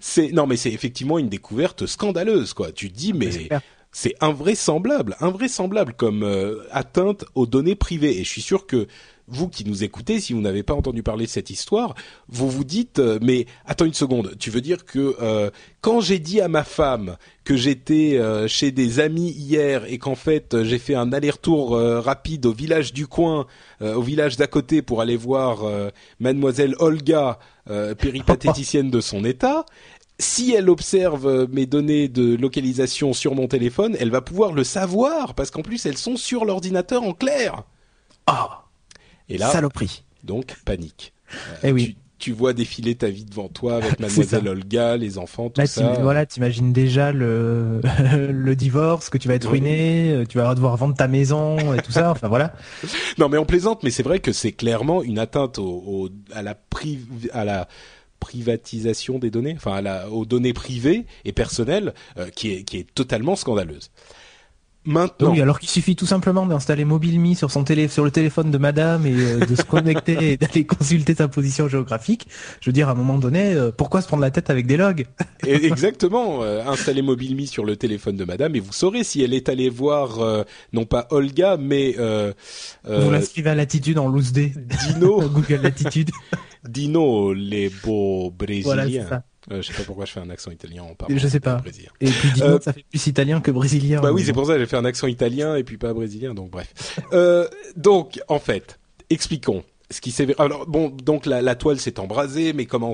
C'est non mais c'est effectivement une découverte scandaleuse quoi. Tu te dis mais c'est invraisemblable, invraisemblable comme euh, atteinte aux données privées. Et je suis sûr que vous qui nous écoutez, si vous n'avez pas entendu parler de cette histoire, vous vous dites euh, mais attends une seconde, tu veux dire que euh, quand j'ai dit à ma femme que j'étais euh, chez des amis hier et qu'en fait euh, j'ai fait un aller-retour euh, rapide au village du coin, euh, au village d'à côté pour aller voir mademoiselle Olga, péripatéticienne de son état, si elle observe mes données de localisation sur mon téléphone, elle va pouvoir le savoir parce qu'en plus elles sont sur l'ordinateur en clair. Ah, Et là, saloperie. donc panique. Eh oui. Tu, tu vois défiler ta vie devant toi avec *laughs* mademoiselle ça. Olga, les enfants, tout Là, ça. tu, voilà, t'imagines déjà le, *laughs* le divorce, que tu vas être ruiné, euh, tu vas devoir vendre ta maison et tout ça. *laughs* Enfin voilà. Non, mais on plaisante, mais c'est vrai que c'est clairement une atteinte au, au- à la priv- à la privatisation des données, enfin à la, aux données privées et personnelles, euh, qui est qui est totalement scandaleuse. Maintenant, Oui, alors qu'il suffit tout simplement d'installer MobileMe sur son télé, sur le téléphone de madame et euh, de se connecter et d'aller consulter sa position géographique. Je veux dire, à un moment donné, euh, pourquoi se prendre la tête avec des logs? Exactement. euh, installez MobileMe sur le téléphone de Madame et vous saurez si elle est allée voir euh, non pas Olga mais Vous l'inscrivez à latitude en loose day. Dino, *laughs* Google Latitude. Dino les beaux brésiliens. Euh, je sais pas pourquoi je fais un accent italien en parlant. Je sais pas. brésilien. Et puis dis Euh, ça fait plus italien que brésilien. Bah oui, c'est pour ça que j'ai fait un accent italien et puis pas brésilien, donc bref. Euh, donc, en fait, expliquons. Ce qui s'est alors bon donc la, la toile s'est embrasée mais comment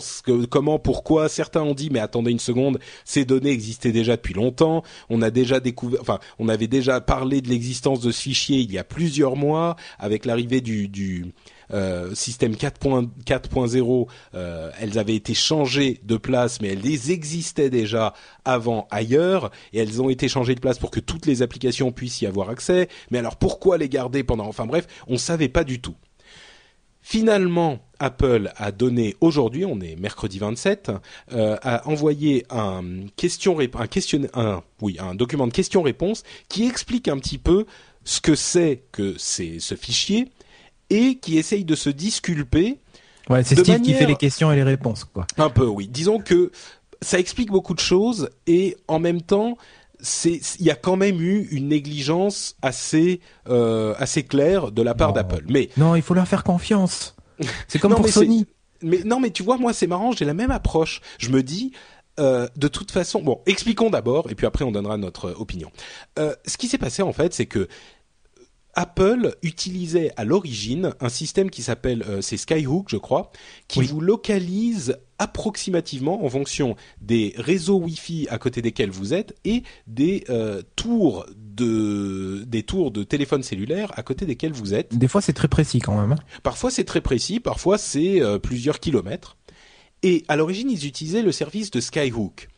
comment pourquoi? Certains ont dit mais attendez une seconde ces données existaient déjà depuis longtemps. On a déjà découvert enfin on avait déjà parlé de l'existence de ce fichier il y a plusieurs mois avec l'arrivée du du euh, système 4.4.0 euh, elles avaient été changées de place mais elles existaient déjà avant ailleurs et elles ont été changées de place pour que toutes les applications puissent y avoir accès. Mais alors pourquoi les garder pendant enfin bref on savait pas du tout Finalement, Apple a donné aujourd'hui, on est mercredi 27, euh, a envoyé un question un question un oui un document de questions-réponses qui explique un petit peu ce que c'est que c'est ce fichier et qui essaye de se disculper Ouais, c'est Steve qui fait les questions et les réponses, quoi. un peu, oui. Disons que ça explique beaucoup de choses et en même temps, c'est il y a quand même eu une négligence assez euh, assez claire de la part d'Apple. Mais Non, il faut leur faire confiance. C'est comme Non, pour mais Sony. mais non, mais tu vois, moi c'est marrant, j'ai la même approche. Je me dis. euh, de toute façon, bon, expliquons d'abord, et puis après on donnera notre euh, opinion. Euh, ce qui s'est passé en fait, c'est que Apple utilisait à l'origine un système qui s'appelle, euh, c'est Skyhook, je crois, qui Oui. vous localise approximativement en fonction des réseaux Wi-Fi à côté desquels vous êtes et des euh, tours de des tours de téléphone cellulaire à côté desquels vous êtes. Des fois, c'est très précis quand même. hein. Parfois c'est très précis, parfois c'est euh, plusieurs kilomètres. Et à l'origine, ils utilisaient le service de Skyhook.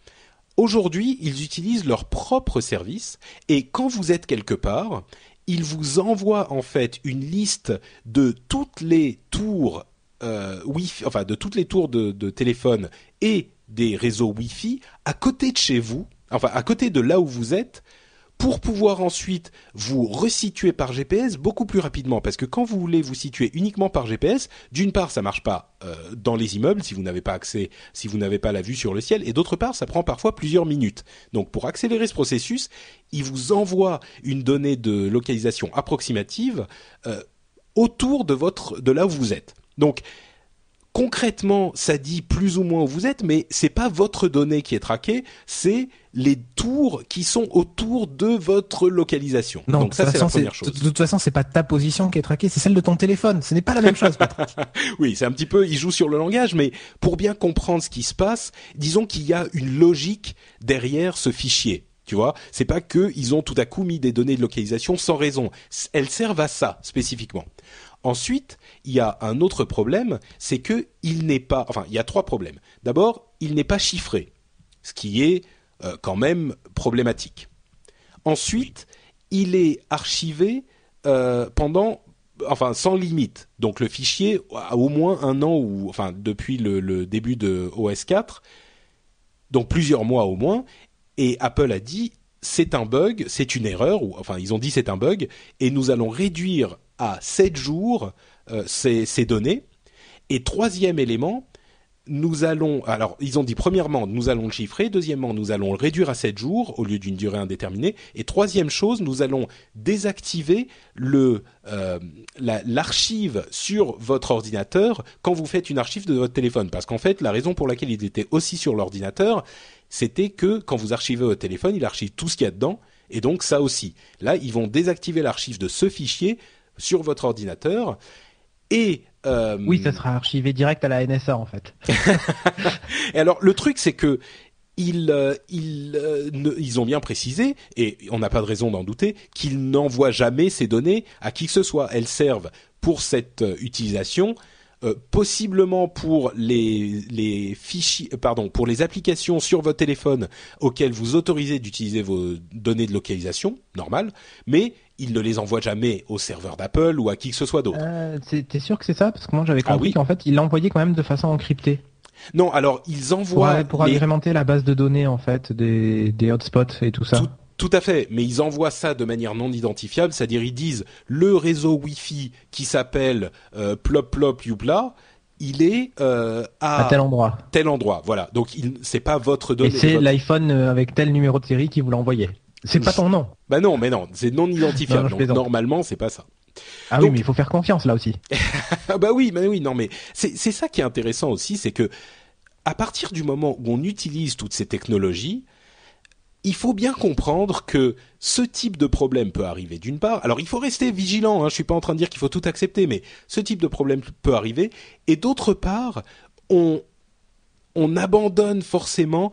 Aujourd'hui, ils utilisent leur propre service et quand vous êtes quelque part, ils vous envoient en fait une liste de toutes les tours euh, Wi-Fi, enfin de toutes les tours de téléphone et des réseaux Wi-Fi à côté de chez vous, enfin à côté de là où vous êtes, pour pouvoir ensuite vous resituer par GPS beaucoup plus rapidement. Parce que quand vous voulez vous situer uniquement par GPS, d'une part, ça marche pas euh, dans les immeubles si vous n'avez pas accès, si vous n'avez pas la vue sur le ciel, et d'autre part, ça prend parfois plusieurs minutes. Donc, pour accélérer ce processus, il vous envoie une donnée de localisation approximative euh, autour de votre, de là où vous êtes. Concrètement, ça dit plus ou moins où vous êtes, mais c'est pas votre donnée qui est traquée, c'est les tours qui sont autour de votre localisation. Non, Donc ça, c'est la première de- chose. De toute façon, c'est pas ta position qui est traquée, c'est celle de ton téléphone. Ce n'est pas la même chose. *laughs* Oui, c'est un petit peu, il joue sur le langage, mais pour bien comprendre ce qui se passe, disons qu'il y a une logique derrière ce fichier. Tu vois, c'est pas que ils ont tout à coup mis des données de localisation sans raison. Elles servent à ça spécifiquement. Ensuite, il y a un autre problème, c'est que il n'est pas, enfin, il y a trois problèmes. D'abord, il n'est pas chiffré, ce qui est euh, quand même problématique. Ensuite, il est archivé euh, pendant, enfin, sans limite. Donc le fichier a au moins un an ou, enfin, depuis le, début de OS 4, donc plusieurs mois au moins. Et Apple a dit c'est un bug, c'est une erreur, ou enfin ils ont dit c'est un bug, et nous allons réduire à 7 jours euh, ces, données. Et troisième élément, nous allons, alors ils ont dit premièrement, nous allons le chiffrer, deuxièmement, nous allons le réduire à 7 jours au lieu d'une durée indéterminée, et troisième chose, nous allons désactiver le euh, la- l'archive sur votre ordinateur quand vous faites une archive de votre téléphone, parce qu'en fait, la raison pour laquelle il était aussi sur l'ordinateur, c'était que quand vous archivez votre téléphone, il archive tout ce qu'il y a dedans, et donc ça aussi. Là, ils vont désactiver l'archive de ce fichier sur votre ordinateur, et euh, Oui, ça sera archivé direct à la NSA en fait. *laughs* et alors le truc c'est que ils, euh, ils, euh, ne- ils ont bien précisé, et on n'a pas de raison d'en douter, qu'ils n'envoient jamais ces données à qui que ce soit. Elles servent pour cette utilisation, euh, possiblement pour les, les fichiers, pardon, pour les applications sur votre téléphone auxquelles vous autorisez d'utiliser vos données de localisation, normal, mais ils ne les envoient jamais au serveur d'Apple ou à qui que ce soit d'autre. Euh, c'est- T'es sûr que c'est ça? Parce que moi j'avais Ah compris oui qu'en fait il l'envoyait quand même de façon encryptée Non, alors ils envoient pour les- agrémenter la base de données en fait des, des hotspots et tout ça. Tout- Tout à fait, mais ils envoient ça de manière non identifiable, c'est-à-dire ils disent le réseau Wi-Fi qui s'appelle euh, plop plop youpla, il est euh, à, À tel endroit. tel endroit. Voilà, donc il c'est pas votre Et donnée. c'est votre- l'iPhone euh, avec tel numéro de série qui vous l'a envoyé. C'est pas ton nom. Bah non, mais non, c'est non identifiable. Non, donc normalement, c'est pas ça. Ah Donc- oui, mais il faut faire confiance là aussi. *laughs* Ah bah oui, mais oui, non, mais c'est c'est ça qui est intéressant aussi, c'est que à partir du moment où on utilise toutes ces technologies, il faut bien comprendre que ce type de problème peut arriver d'une part. Alors il faut rester vigilant. Hein, je suis pas en train de dire qu'il faut tout accepter, mais ce type de problème peut arriver. Et d'autre part, on on abandonne forcément.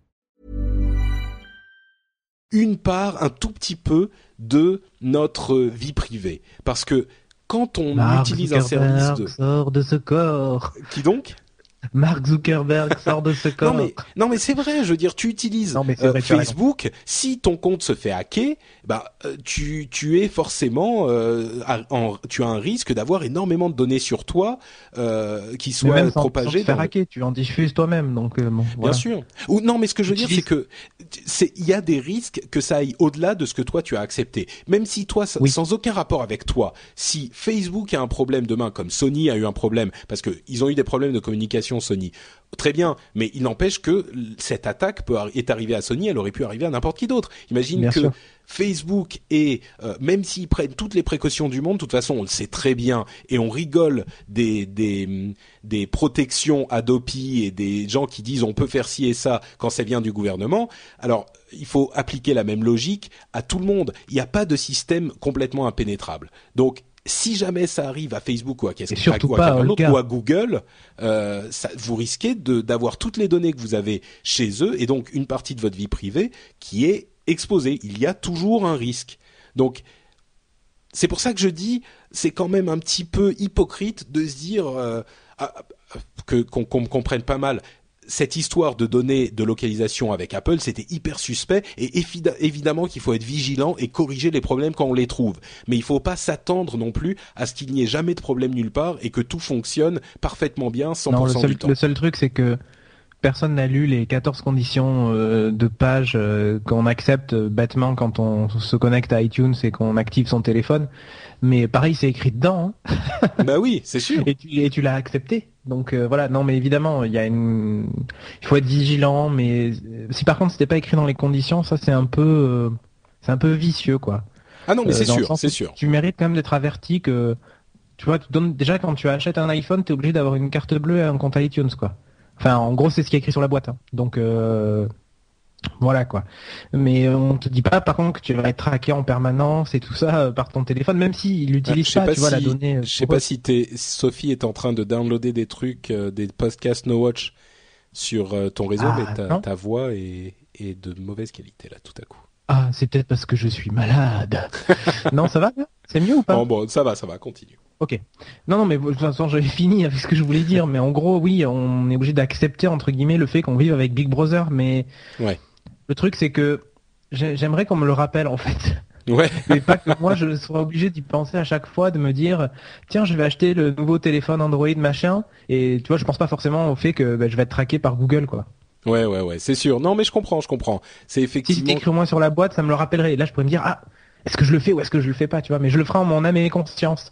Une part, un tout petit peu de notre vie privée. Parce que quand on Mark utilise un service de... sort de ce corps. Qui donc? Mark Zuckerberg sort de ce Non corps. mais, non mais c'est vrai, je veux dire, tu utilises Non, mais euh, Facebook, si ton compte se fait hacker, bah euh, tu, tu es forcément, euh, en, tu as un risque d'avoir énormément de données sur toi euh, qui Mais soient même sans, sans propagées. te faire le- hacker, tu en diffuses toi-même. Donc Bien sûr. Ou non, mais ce que je veux dire, c'est que c'est il y a des risques que ça aille au-delà de ce que toi tu as accepté. Même si toi, s- Oui. sans aucun rapport avec toi, si Facebook a un problème demain, comme Sony a eu un problème, parce que ils ont eu des problèmes de communication Sony. Très bien, mais il n'empêche que cette attaque peut est arrivée à Sony, elle aurait pu arriver à n'importe qui d'autre. Imagine Bien que sûr. Facebook et euh, même s'ils prennent toutes les précautions du monde, de toute façon on le sait très bien et on rigole des des des protections Adopi et des gens qui disent on peut faire ci et ça quand ça vient du gouvernement. Alors il faut appliquer la même logique à tout le monde. Il n'y a pas de système complètement impénétrable. Donc si jamais ça arrive à Facebook ou à, qu'est-ce- Et surtout ou à pas à quelqu'un d'autre, Olga. ou à Google, euh, ça, vous risquez de- d'avoir toutes les données que vous avez chez eux et donc une partie de votre vie privée qui est exposée. Il y a toujours un risque. Donc c'est pour ça que je dis, c'est quand même un petit peu hypocrite de se dire euh, ah, ah, que qu'on qu'on me comprenne pas mal. Cette histoire de données de localisation avec Apple, c'était hyper suspect et évi- évidemment qu'il faut être vigilant et corriger les problèmes quand on les trouve. Mais il faut pas s'attendre non plus à ce qu'il n'y ait jamais de problème nulle part et que tout fonctionne parfaitement bien 100% Non, le seul, du temps. le seul truc, c'est que personne n'a lu les 14 conditions euh, de page euh, qu'on accepte euh, bêtement quand on se connecte à iTunes et qu'on active son téléphone. Mais pareil, c'est écrit dedans. hein. bah oui, c'est sûr. *laughs* et tu, et tu l'as accepté. Donc euh, voilà, non mais évidemment, il y a une il faut être vigilant mais euh, si par contre c'était pas écrit dans les conditions, ça c'est un peu euh, c'est un peu vicieux quoi. Ah non, mais Euh, c'est sûr, c'est sûr. Tu mérites quand même d'être averti que tu vois, tu donnes déjà quand tu achètes un iPhone, tu es obligé d'avoir une carte bleue et un compte iTunes quoi. Enfin, en gros, c'est ce qui est écrit sur la boîte. hein. Donc euh, voilà quoi. Mais on te dit pas par contre que tu vas être traqué en permanence et tout ça euh, par ton téléphone, même s'il Euh, n'utilise je sais pas, pas tu vois, la si- donnée. euh, Je sais pas si t'es, Sophie est en train de downloader des trucs, euh, des podcasts No Watch sur euh, ton réseau, Ah, mais ta, non. ta voix est, est de mauvaise qualité là tout à coup. Ah, c'est peut-être parce que je suis malade. *laughs* non, ça va C'est mieux ou pas? Oh, bon, ça va, ça va, continue. Ok. Non, non, mais de toute façon, j'avais *laughs* fini avec ce que je voulais dire. Mais en gros, oui, on est obligé d'accepter entre guillemets le fait qu'on vive avec Big Brother. Mais Ouais. Le truc, c'est que j'ai- j'aimerais qu'on me le rappelle en fait. Ouais, *laughs* Mais pas que moi, je sois obligé d'y penser à chaque fois, de me dire, tiens, je vais acheter le nouveau téléphone Android machin. Et tu vois, je pense pas forcément au fait que bah, je vais être traqué par Google, quoi. ouais, ouais, ouais, c'est sûr. Non, mais je comprends, je comprends. C'est Si effectivement. écrit au moins sur la boîte, ça me le rappellerait. Et là, je pourrais me dire, ah, est-ce que je le fais ou est-ce que je le fais pas, tu vois Mais je le ferai en mon âme et conscience.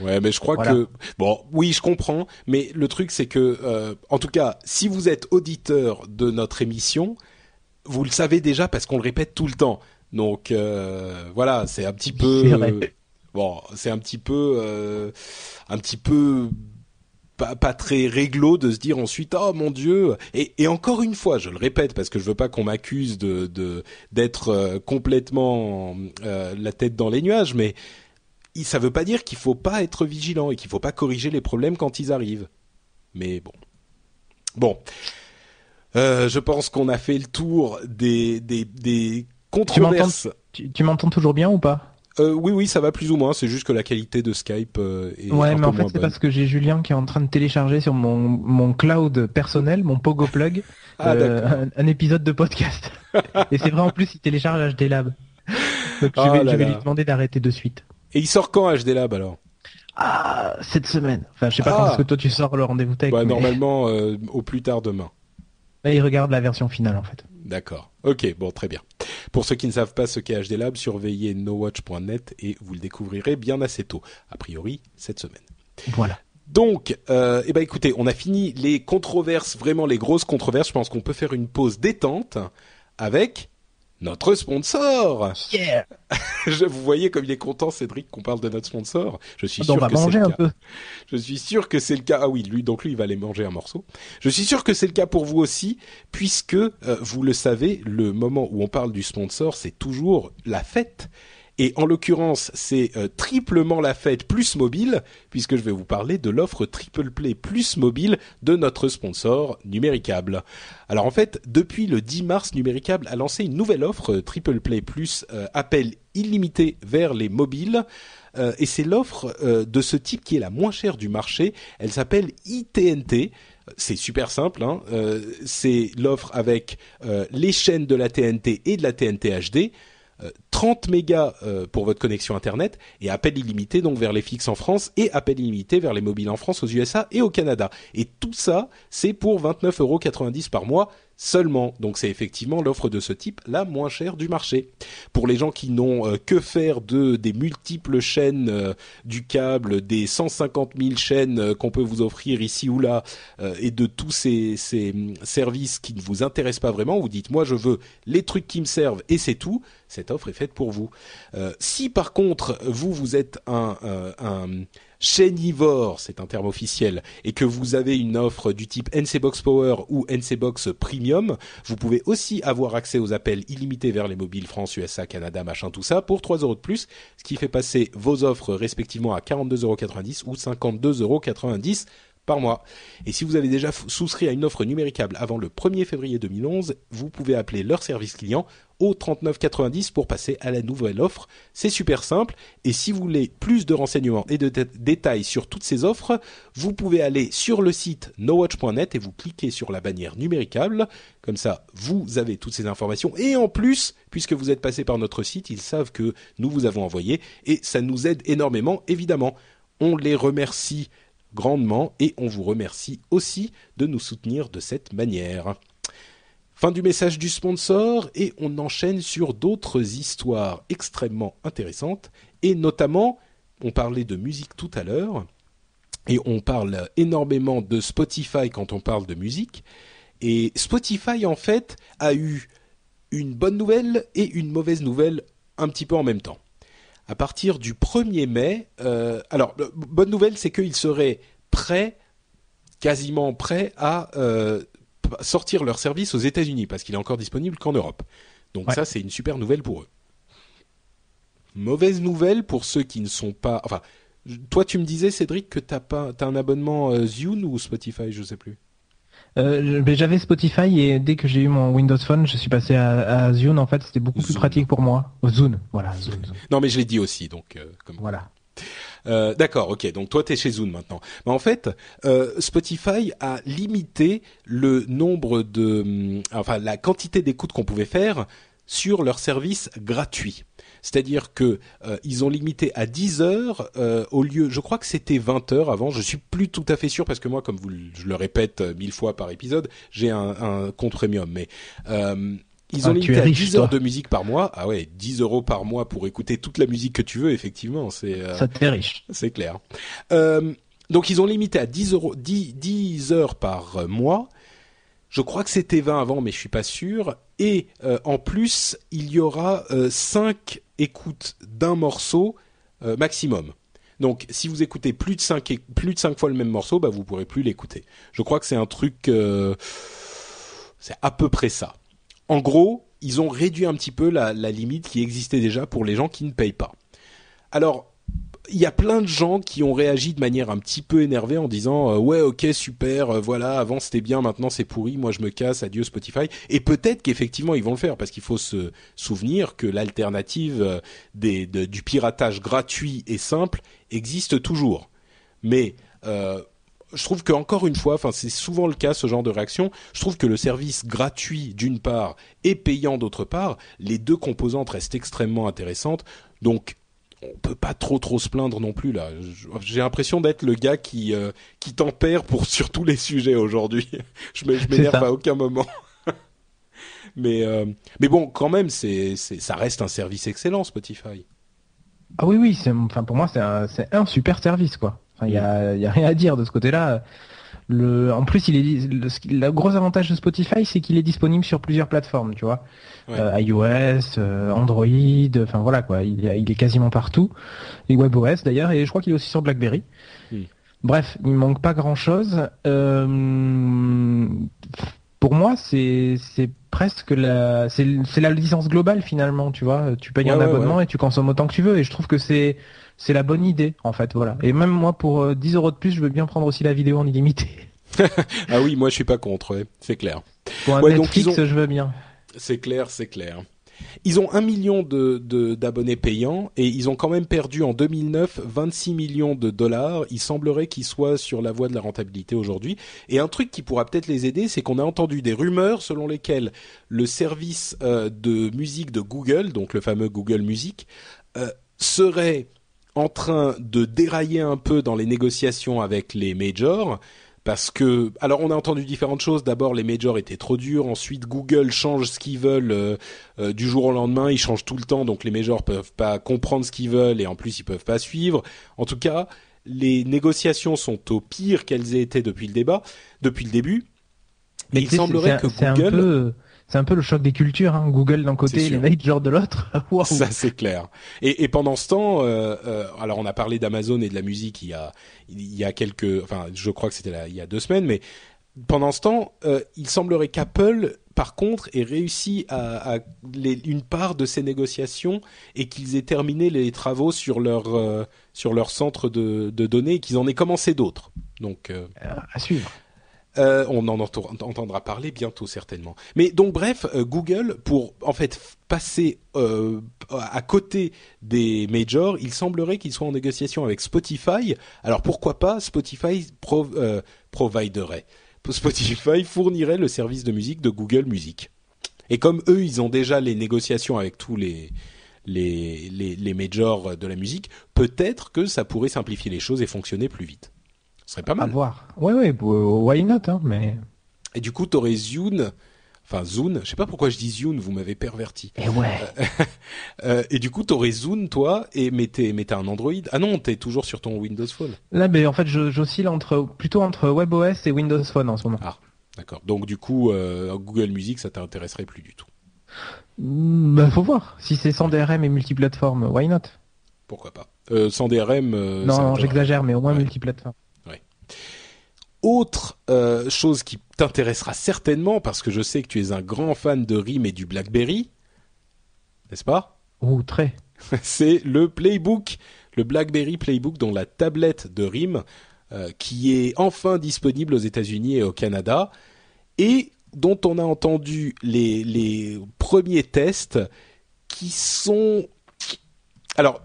Ouais, mais je crois Voilà. que bon, oui, je comprends, mais le truc c'est que, euh, en tout cas, si vous êtes auditeur de notre émission, vous le savez déjà parce qu'on le répète tout le temps. Donc euh, voilà, c'est un petit peu bon, c'est un petit peu euh, un petit peu pas, pas très réglo de se dire ensuite oh mon dieu. Et, et encore une fois je le répète parce que je veux pas qu'on m'accuse de d'être euh, complètement la tête dans les nuages mais ça veut pas dire qu'il faut pas être vigilant et qu'il faut pas corriger les problèmes quand ils arrivent. Mais bon. Bon Euh, je pense qu'on a fait le tour des des, des controverses Tu, m'entends toujours bien ou pas euh, oui, oui, ça va plus ou moins. C'est juste que la qualité de Skype euh, est Ouais, un mais peu en fait c'est parce que j'ai Julien qui est en train de télécharger sur mon, mon cloud personnel, mon Pogo Plug, *laughs* Ah, euh, un, un épisode de podcast. *laughs* Et c'est vrai en plus il télécharge HD Lab. Donc je Ah vais, là je vais là. lui demander d'arrêter de suite. Et il sort quand HD Lab alors? Ah, cette semaine. Enfin, je sais pas Ah. quand est-ce que toi tu sors le rendez-vous tech. bah, mais Normalement, au plus tard demain. Là, il regarde la version finale en fait. D'accord. Ok, bon, très bien. Pour ceux qui ne savent pas ce qu'est HD Lab, surveillez nowatch.net et vous le découvrirez bien assez tôt. A priori, cette semaine. Voilà. Donc, euh, eh ben écoutez, on a fini les controverses, vraiment les grosses controverses. Je pense qu'on peut faire une pause détente avec notre sponsor. Yeah. *laughs* Je, vous voyez comme il est content, Cédric, qu'on parle de notre sponsor. Je suis Donc, sûr on va que c'est manger le un cas. peu. Je suis sûr que c'est le cas. Ah oui, lui, donc lui, il va aller manger un morceau. Je suis sûr que c'est le cas pour vous aussi, puisque euh, vous le savez, le moment où on parle du sponsor, c'est toujours la fête. Et en l'occurrence, c'est euh, triplement la fête plus mobile, puisque je vais vous parler de l'offre Triple Play plus mobile de notre sponsor Numéricable. Alors en fait, depuis le 10 mars, Numéricable a lancé une nouvelle offre euh, Triple Play plus euh, appel illimité vers les mobiles. Euh, et c'est l'offre euh, de ce type qui est la moins chère du marché. Elle s'appelle ITNT. C'est super simple. Hein. Euh, c'est l'offre avec euh, les chaînes de la TNT et de la TNT HD. Euh, 30 mégas euh, pour votre connexion internet et appel illimité donc vers les fixes en France et appel illimité vers les mobiles en France, aux USA et au Canada. Et tout ça, c'est pour 29,90€ par mois seulement. Donc c'est effectivement l'offre de ce type la moins chère du marché. Pour les gens qui n'ont euh, que faire de des multiples chaînes euh, du câble, des 150 000 chaînes euh, qu'on peut vous offrir ici ou là, euh, et de tous ces, ces hum, services qui ne vous intéressent pas vraiment, vous dites moi je veux les trucs qui me servent et c'est tout. Cette offre est faite pour vous. Euh, si par contre vous vous êtes un, euh, c'est un terme officiel, et que vous avez une offre du type NC Box Power ou NC Box Premium, vous pouvez aussi avoir accès aux appels illimités vers les mobiles France, USA, Canada, machin, tout ça, pour 3 euros de plus, ce qui fait passer vos offres respectivement à 42,90 euros ou 52,90 euros par mois. Et si vous avez déjà souscrit à une offre numéricable avant le 1er février 2011, vous pouvez appeler leur service client au 3990 pour passer à la nouvelle offre. C'est super simple. Et si vous voulez plus de renseignements et de dé- détails sur toutes ces offres, vous pouvez aller sur le site nowatch.net et vous cliquez sur la bannière numéricable. Comme ça, vous avez toutes ces informations. Et en plus, puisque vous êtes passé par notre site, ils savent que nous vous avons envoyé et ça nous aide énormément, évidemment. On les remercie grandement et on vous remercie aussi de nous soutenir de cette manière. Fin du message du sponsor et on enchaîne sur d'autres histoires extrêmement intéressantes et notamment, on parlait de musique tout à l'heure et on parle énormément de Spotify quand on parle de musique et Spotify en fait a eu une bonne nouvelle et une mauvaise nouvelle un petit peu en même temps. À partir du 1er mai, euh, alors bonne nouvelle, c'est qu'ils seraient prêts, quasiment prêts à euh, sortir leur service aux États-Unis parce qu'il est encore disponible qu'en Europe. Donc Ouais. ça, c'est une super nouvelle pour eux. Mauvaise nouvelle pour ceux qui ne sont pas. Enfin, toi, tu me disais, Cédric, que t'as pas, t'as un abonnement euh, Zune ou Spotify, je sais plus. Euh, mais j'avais Spotify et dès que j'ai eu mon Windows Phone, je suis passé à, à Zune. En fait, c'était beaucoup plus pratique pour moi. Zune, voilà. Non, mais je l'ai dit aussi, donc euh, comme Voilà. Euh, D'accord, ok. Donc toi, t'es chez Zune maintenant. En fait, euh, Spotify a limité le nombre de, hum, enfin, la quantité d'écoutes qu'on pouvait faire sur leur service gratuit. C'est-à-dire que euh, ils ont limité à 10 heures au lieu, je crois que c'était 20 heures avant. Je suis plus tout à fait sûr parce que moi, comme vous, je le répète mille fois par épisode, j'ai un, un compte premium. Mais ils ont Ah, limité à riche, 10 heures toi. de musique par mois. Ah ouais, 10 euros par mois pour écouter toute la musique que tu veux. Effectivement, c'est. euh, Ça te fait riche. c'est clair. Euh, donc ils ont limité à 10, euros, 10, 10 heures par euh, mois, Je crois que c'était 20 avant, mais je suis pas sûr. Et euh, en plus, il y aura euh, 5 écoutes d'un morceau euh, maximum. Donc, si vous écoutez plus de 5 plus de cinq fois le même morceau, bah vous pourrez plus l'écouter. Je crois que c'est un truc, euh, c'est à peu près ça. En gros, ils ont réduit un petit peu la, limite qui existait déjà pour les gens qui ne payent pas. Alors, il y a plein de gens qui ont réagi de manière un petit peu énervée en disant euh, ouais ok super euh, voilà avant c'était bien maintenant c'est pourri moi je me casse adieu Spotify et peut-être qu'effectivement ils vont le faire parce qu'il faut se souvenir que l'alternative euh, du piratage gratuit et simple existe toujours mais je trouve que encore une fois, enfin c'est souvent le cas ce genre de réaction. Je trouve que le service gratuit d'une part et payant d'autre part, les deux composantes restent extrêmement intéressantes. Donc on peut pas trop trop se plaindre non plus là. J'ai l'impression d'être le gars qui euh, qui tempère pour *laughs* sur tous les sujets aujourd'hui. je m'énerve à aucun moment. *laughs* mais euh, mais bon, quand même, c'est ça reste un service excellent Spotify. Ah oui, oui, enfin pour moi c'est un, c'est un super service quoi. Enfin il y a, il y a rien à dire de ce côté-là. Le, en plus il est, le, le gros avantage de Spotify c'est qu'il est disponible sur plusieurs plateformes, tu vois, Ouais. Euh, iOS, euh, Android, enfin voilà quoi. Il, y il est quasiment partout. Et WebOS d'ailleurs et je crois qu'il est aussi sur BlackBerry. Hmm. Bref, il manque pas grand-chose. Euh, pour moi, c'est c'est presque la c'est c'est la licence globale finalement, tu vois. Tu payes Ouais, un ouais, abonnement et tu consommes autant que tu veux. Et je trouve que c'est c'est la bonne idée en fait, voilà. Et même moi, pour euh, 10 euros de plus, je veux bien prendre aussi la vidéo en illimité. *laughs* Ah oui, moi je suis pas contre, ouais, c'est clair. Pour un Ouais, Netflix, ont- je veux bien. C'est clair, c'est clair. Ils ont un million de de- d'abonnés payants et ils ont quand même perdu en 2009 26 millions de dollars. Il semblerait qu'ils soient sur la voie de la rentabilité aujourd'hui. Et un truc qui pourra peut-être les aider, c'est qu'on a entendu des rumeurs selon lesquelles le service euh, de musique de Google, donc le fameux Google Music, euh, serait en train de dérailler un peu dans les négociations avec les majors parce que alors on a entendu différentes choses. D'abord les majors étaient trop durs. Ensuite Google change ce qu'ils veulent euh, euh, du jour au lendemain. Ils changent tout le temps, donc les majors peuvent pas comprendre ce qu'ils veulent et en plus ils peuvent pas suivre. En tout cas, les négociations sont au pire qu'elles aient été depuis le débat, depuis le début. Mais il semblerait que un Google, peu c'est un peu le choc des cultures. Hein. Google d'un côté, sûr. les majors de l'autre. *laughs* Ça c'est clair. Et, et pendant ce temps, euh, euh, alors on a parlé d'Amazon et de la musique il y a il y a quelques, enfin je crois que c'était il y a deux semaines, mais pendant ce temps, euh, il semblerait qu'Apple par contre ait réussi à, à les- une part de ces négociations et qu'ils aient terminé les travaux sur leur euh, sur leur centre de, de données et qu'ils en aient commencé d'autres. Donc Euh, à suivre. Euh, on en entendra parler bientôt certainement. Mais donc bref, euh, Google pour en fait passer euh, à côté des majors, il semblerait qu'ils soient en négociation avec Spotify. Alors pourquoi pas? Spotify pro, euh, providerait Spotify fournirait le service de musique de Google Music. Et comme eux, ils ont déjà les négociations avec tous les majors de la musique, peut-être que ça pourrait simplifier les choses et fonctionner plus vite. Ce serait pas À mal. voir. Ouais, ouais, bo- why not, hein, mais. Et du coup, t'aurais Zune, enfin Zune, je sais pas pourquoi je dis Zune, vous m'avez perverti. Et ouais. *laughs* Euh, et du coup, t'aurais Zune, toi, et mais mais t'as un Android. Ah non, t'es toujours sur ton Windows Phone. Là, ben, en fait, j'oscille entre, plutôt entre WebOS et Windows Phone en ce moment. D'accord. Donc du coup, euh, Google Music, ça t'intéresserait plus du tout. Ben, faut voir. Si c'est sans DRM et multiplateforme, why not? Pourquoi pas euh, Sans DRM. euh, Non, j'exagère, mais au moins Ouais. multiplateforme. Autre euh, chose qui t'intéressera certainement, parce que je sais que tu es un grand fan de RIM et du BlackBerry, n'est-ce pas? Ouh, très. *laughs* c'est le Playbook, le BlackBerry Playbook dont la tablette de RIM euh, qui est enfin disponible aux États-Unis et au Canada et dont on a entendu les, les premiers tests qui sont alors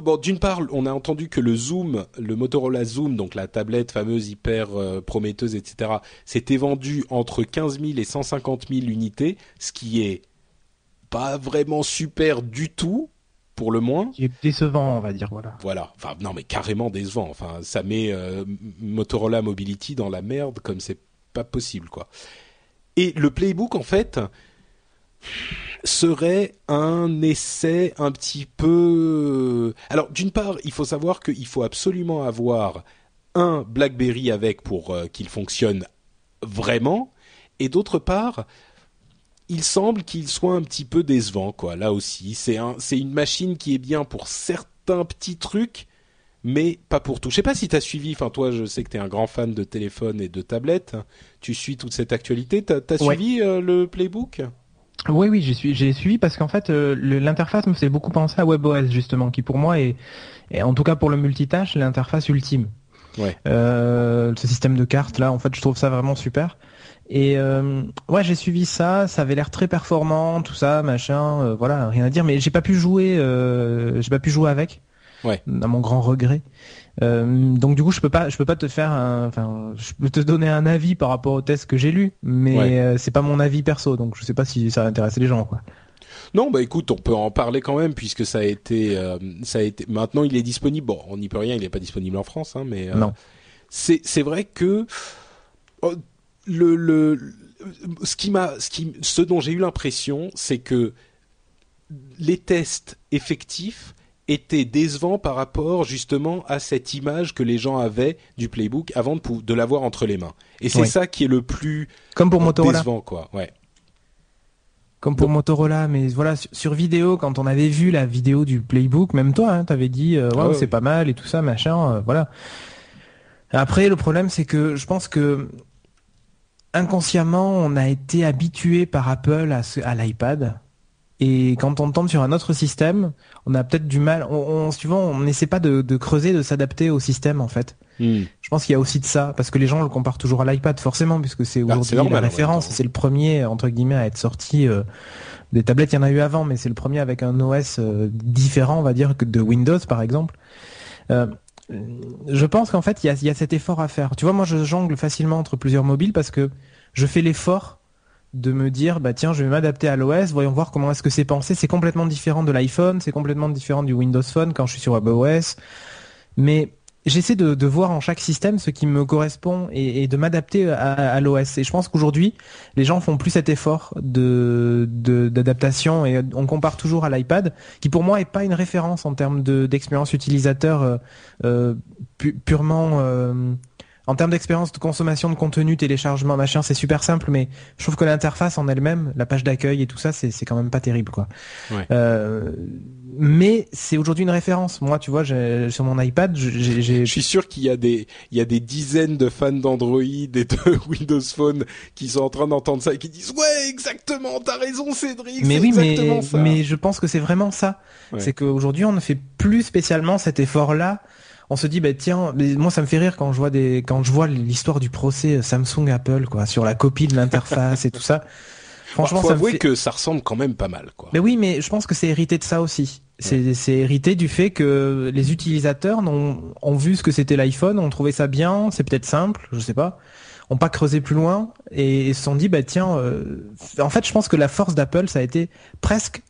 bon d'une part on a entendu que le Zoom le Motorola Zoom donc la tablette fameuse hyper euh, prometteuse etc s'était vendu entre 15 000 et 150 000 unités ce qui est pas vraiment super du tout pour le moins Qui est décevant, on va dire, voilà. voilà. Enfin, non, mais carrément décevant. Enfin, ça met euh, Motorola Mobility dans la merde comme c'est pas possible, quoi. Et le Playbook, en fait, serait un essai un petit peu. Alors, d'une part, il faut savoir qu'il faut absolument avoir un BlackBerry avec pour euh, qu'il fonctionne vraiment. et d'autre part, il semble qu'il soit un petit peu décevant, quoi. Là aussi, c'est un, c'est une machine qui est bien pour certains petits trucs, mais pas pour tout. Je sais pas si tu as suivi, enfin toi, je sais que tu es un grand fan de téléphone et de tablette. Tu suis toute cette actualité. T'as as Ouais. suivi euh, le playbook? Oui, oui, j'ai suivi, j'ai suivi parce qu'en fait, euh, l'interface me fait beaucoup penser à WebOS justement, qui pour moi est, est en tout cas pour le multitâche, l'interface ultime. Ouais. Euh, ce système de cartes là, en fait, je trouve ça vraiment super. Et euh, ouais, j'ai suivi ça, ça avait l'air très performant, tout ça, machin, euh, voilà, rien à dire. Mais j'ai pas pu jouer, euh, j'ai pas pu jouer avec. Ouais. À mon grand regret. Euh, donc du coup, je peux pas, je peux pas te faire, un- enfin, je peux te donner un avis par rapport au test que j'ai lu, mais Ouais. euh, c'est pas mon avis perso, donc je sais pas si ça va intéresser les gens, quoi. Non, bah écoute, on peut en parler quand même puisque ça a été, euh, ça a été. Maintenant, il est disponible. Bon, on n'y peut rien, il n'est pas disponible en France, hein, mais euh, Non. c'est c'est vrai que oh, le le ce qui m'a ce qui ce dont j'ai eu l'impression, c'est que les tests effectifs étaient décevants par rapport justement à cette image que les gens avaient du playbook avant de, l'avoir entre les mains. Et c'est Oui. ça qui est le plus Comme pour Motorola. décevant, quoi. Ouais. Comme pour Motorola, mais voilà, sur, sur vidéo, quand on avait vu la vidéo du playbook, même toi, hein, t'avais dit, euh, Ah ouais, c'est pas mal et tout ça, machin, euh, voilà. Après, le problème, c'est que je pense que inconsciemment, on a été habitué par Apple à l'iPad. Et quand on tombe sur un autre système, on a peut-être du mal. On, on, suivant, on n'essaie pas de, de creuser, de s'adapter au système en fait. Hmm. Je pense qu'il y a aussi de ça, parce que les gens le comparent toujours à l'iPad, forcément, puisque c'est Ah, aujourd'hui la référence, c'est le premier, entre guillemets, à être sorti. euh, des tablettes, il y en a eu avant, mais c'est le premier avec un OS euh, différent, on va dire, que de Windows, par exemple. Euh, je pense qu'en fait, il y a, il y a cet effort à faire. Tu vois, moi, je jongle facilement entre plusieurs mobiles parce que je fais l'effort de me dire, bah tiens, je vais m'adapter à l'OS, voyons voir comment est-ce que c'est pensé. C'est complètement différent de l'iPhone, c'est complètement différent du Windows Phone quand je suis sur WebOS. Mais j'essaie de, voir en chaque système ce qui me correspond et, de m'adapter à, l'OS. Et je pense qu'aujourd'hui, les gens font plus cet effort de d'adaptation et on compare toujours à l'iPad, qui pour moi est pas une référence en termes de d'expérience utilisateur euh, euh, pu- purement euh, en termes d'expérience de consommation de contenu, téléchargement, machin, c'est super simple, mais je trouve que l'interface en elle-même, la page d'accueil et tout ça, c'est c'est quand même pas terrible, quoi. Ouais. Euh, mais c'est aujourd'hui une référence. Moi, tu vois, j'ai- sur mon iPad, j'ai j'ai- Je suis sûr qu'il y a des, il y a des dizaines de fans d'Android et de *laughs* Windows Phone qui sont en train d'entendre ça et qui disent ouais exactement, t'as raison Cédric, mais c'est oui, mais, exactement ça. mais je pense que c'est vraiment ça. Ouais. C'est qu'aujourd'hui, on ne fait plus spécialement cet effort-là. On se dit, bah tiens, mais moi ça me fait rire quand je vois des, quand je vois l'histoire du procès Samsung Apple, quoi, sur la copie de l'interface et tout ça. *laughs* Franchement, Bah, faut ça me avouer fait... que ça ressemble quand même pas mal quoi. Mais oui, mais je pense que c'est hérité de ça aussi. C'est hérité du fait que les utilisateurs ont vu ce que c'était l'iPhone, ont trouvé ça bien, c'est peut-être simple, je sais pas, ont pas creusé plus loin et, et se sont dit bah tiens, euh, en fait je pense que la force d'Apple ça a été presque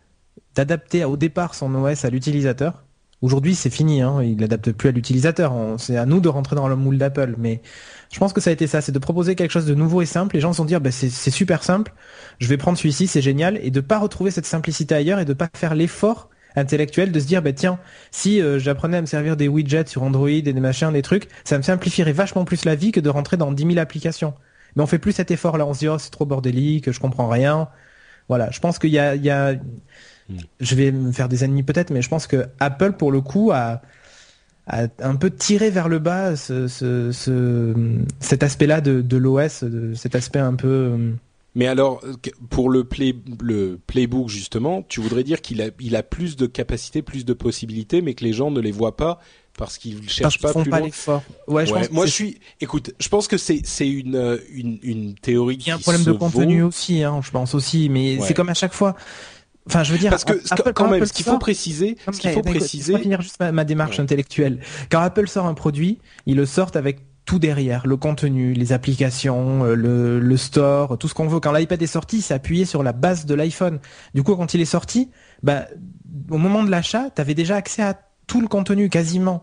d'adapter au départ son OS à l'utilisateur. Aujourd'hui c'est fini, hein, il l'adapte plus à l'utilisateur, c'est à nous de rentrer dans le moule d'Apple, mais je pense que ça a été ça, c'est de proposer quelque chose de nouveau et simple. Les gens se sont dit bah, c'est c'est super simple, je vais prendre celui-ci, c'est génial, et de pas retrouver cette simplicité ailleurs et de pas faire l'effort intellectuel de se dire bah tiens si euh, j'apprenais à me servir des widgets sur Android et des machins des trucs ça me simplifierait vachement plus la vie que de rentrer dans 10 000 applications. Mais on fait plus cet effort là on se dit oh c'est trop bordélique je comprends rien. Voilà. Je pense qu'il y a, il y a je vais me faire des ennemis peut-être mais je pense que Apple pour le coup a a un peu tiré vers le bas ce, ce, ce- cet aspect là de, de l'OS cet aspect un peu euh, Mais alors pour le play, le playbook justement, tu voudrais dire qu'il a, il a plus de capacités, plus de possibilités, mais que les gens ne les voient pas parce qu'ils parce cherchent qu'ils pas font plus pas loin. l'effort ouais je Ouais, pense moi je suis. Écoute, je pense que c'est c'est une euh, une une théorie Il y a un problème de contenu vaut. aussi, hein, je pense aussi, mais Ouais. c'est comme à chaque fois. Enfin, je veux dire, Parce que Apple- quand même, Apple ce qu'il faut préciser, ce qu'il faut préciser, finir juste ma, ma démarche Ouais. intellectuelle. Quand Apple sort un produit, ils le sortent avec tout derrière, le contenu, les applications, euh, le, le store, tout ce qu'on veut. Quand l'iPad est sorti, c'est appuyé sur la base de l'iPhone. Du coup, quand il est sorti, bah, au moment de l'achat, tu avais déjà accès à tout le contenu quasiment.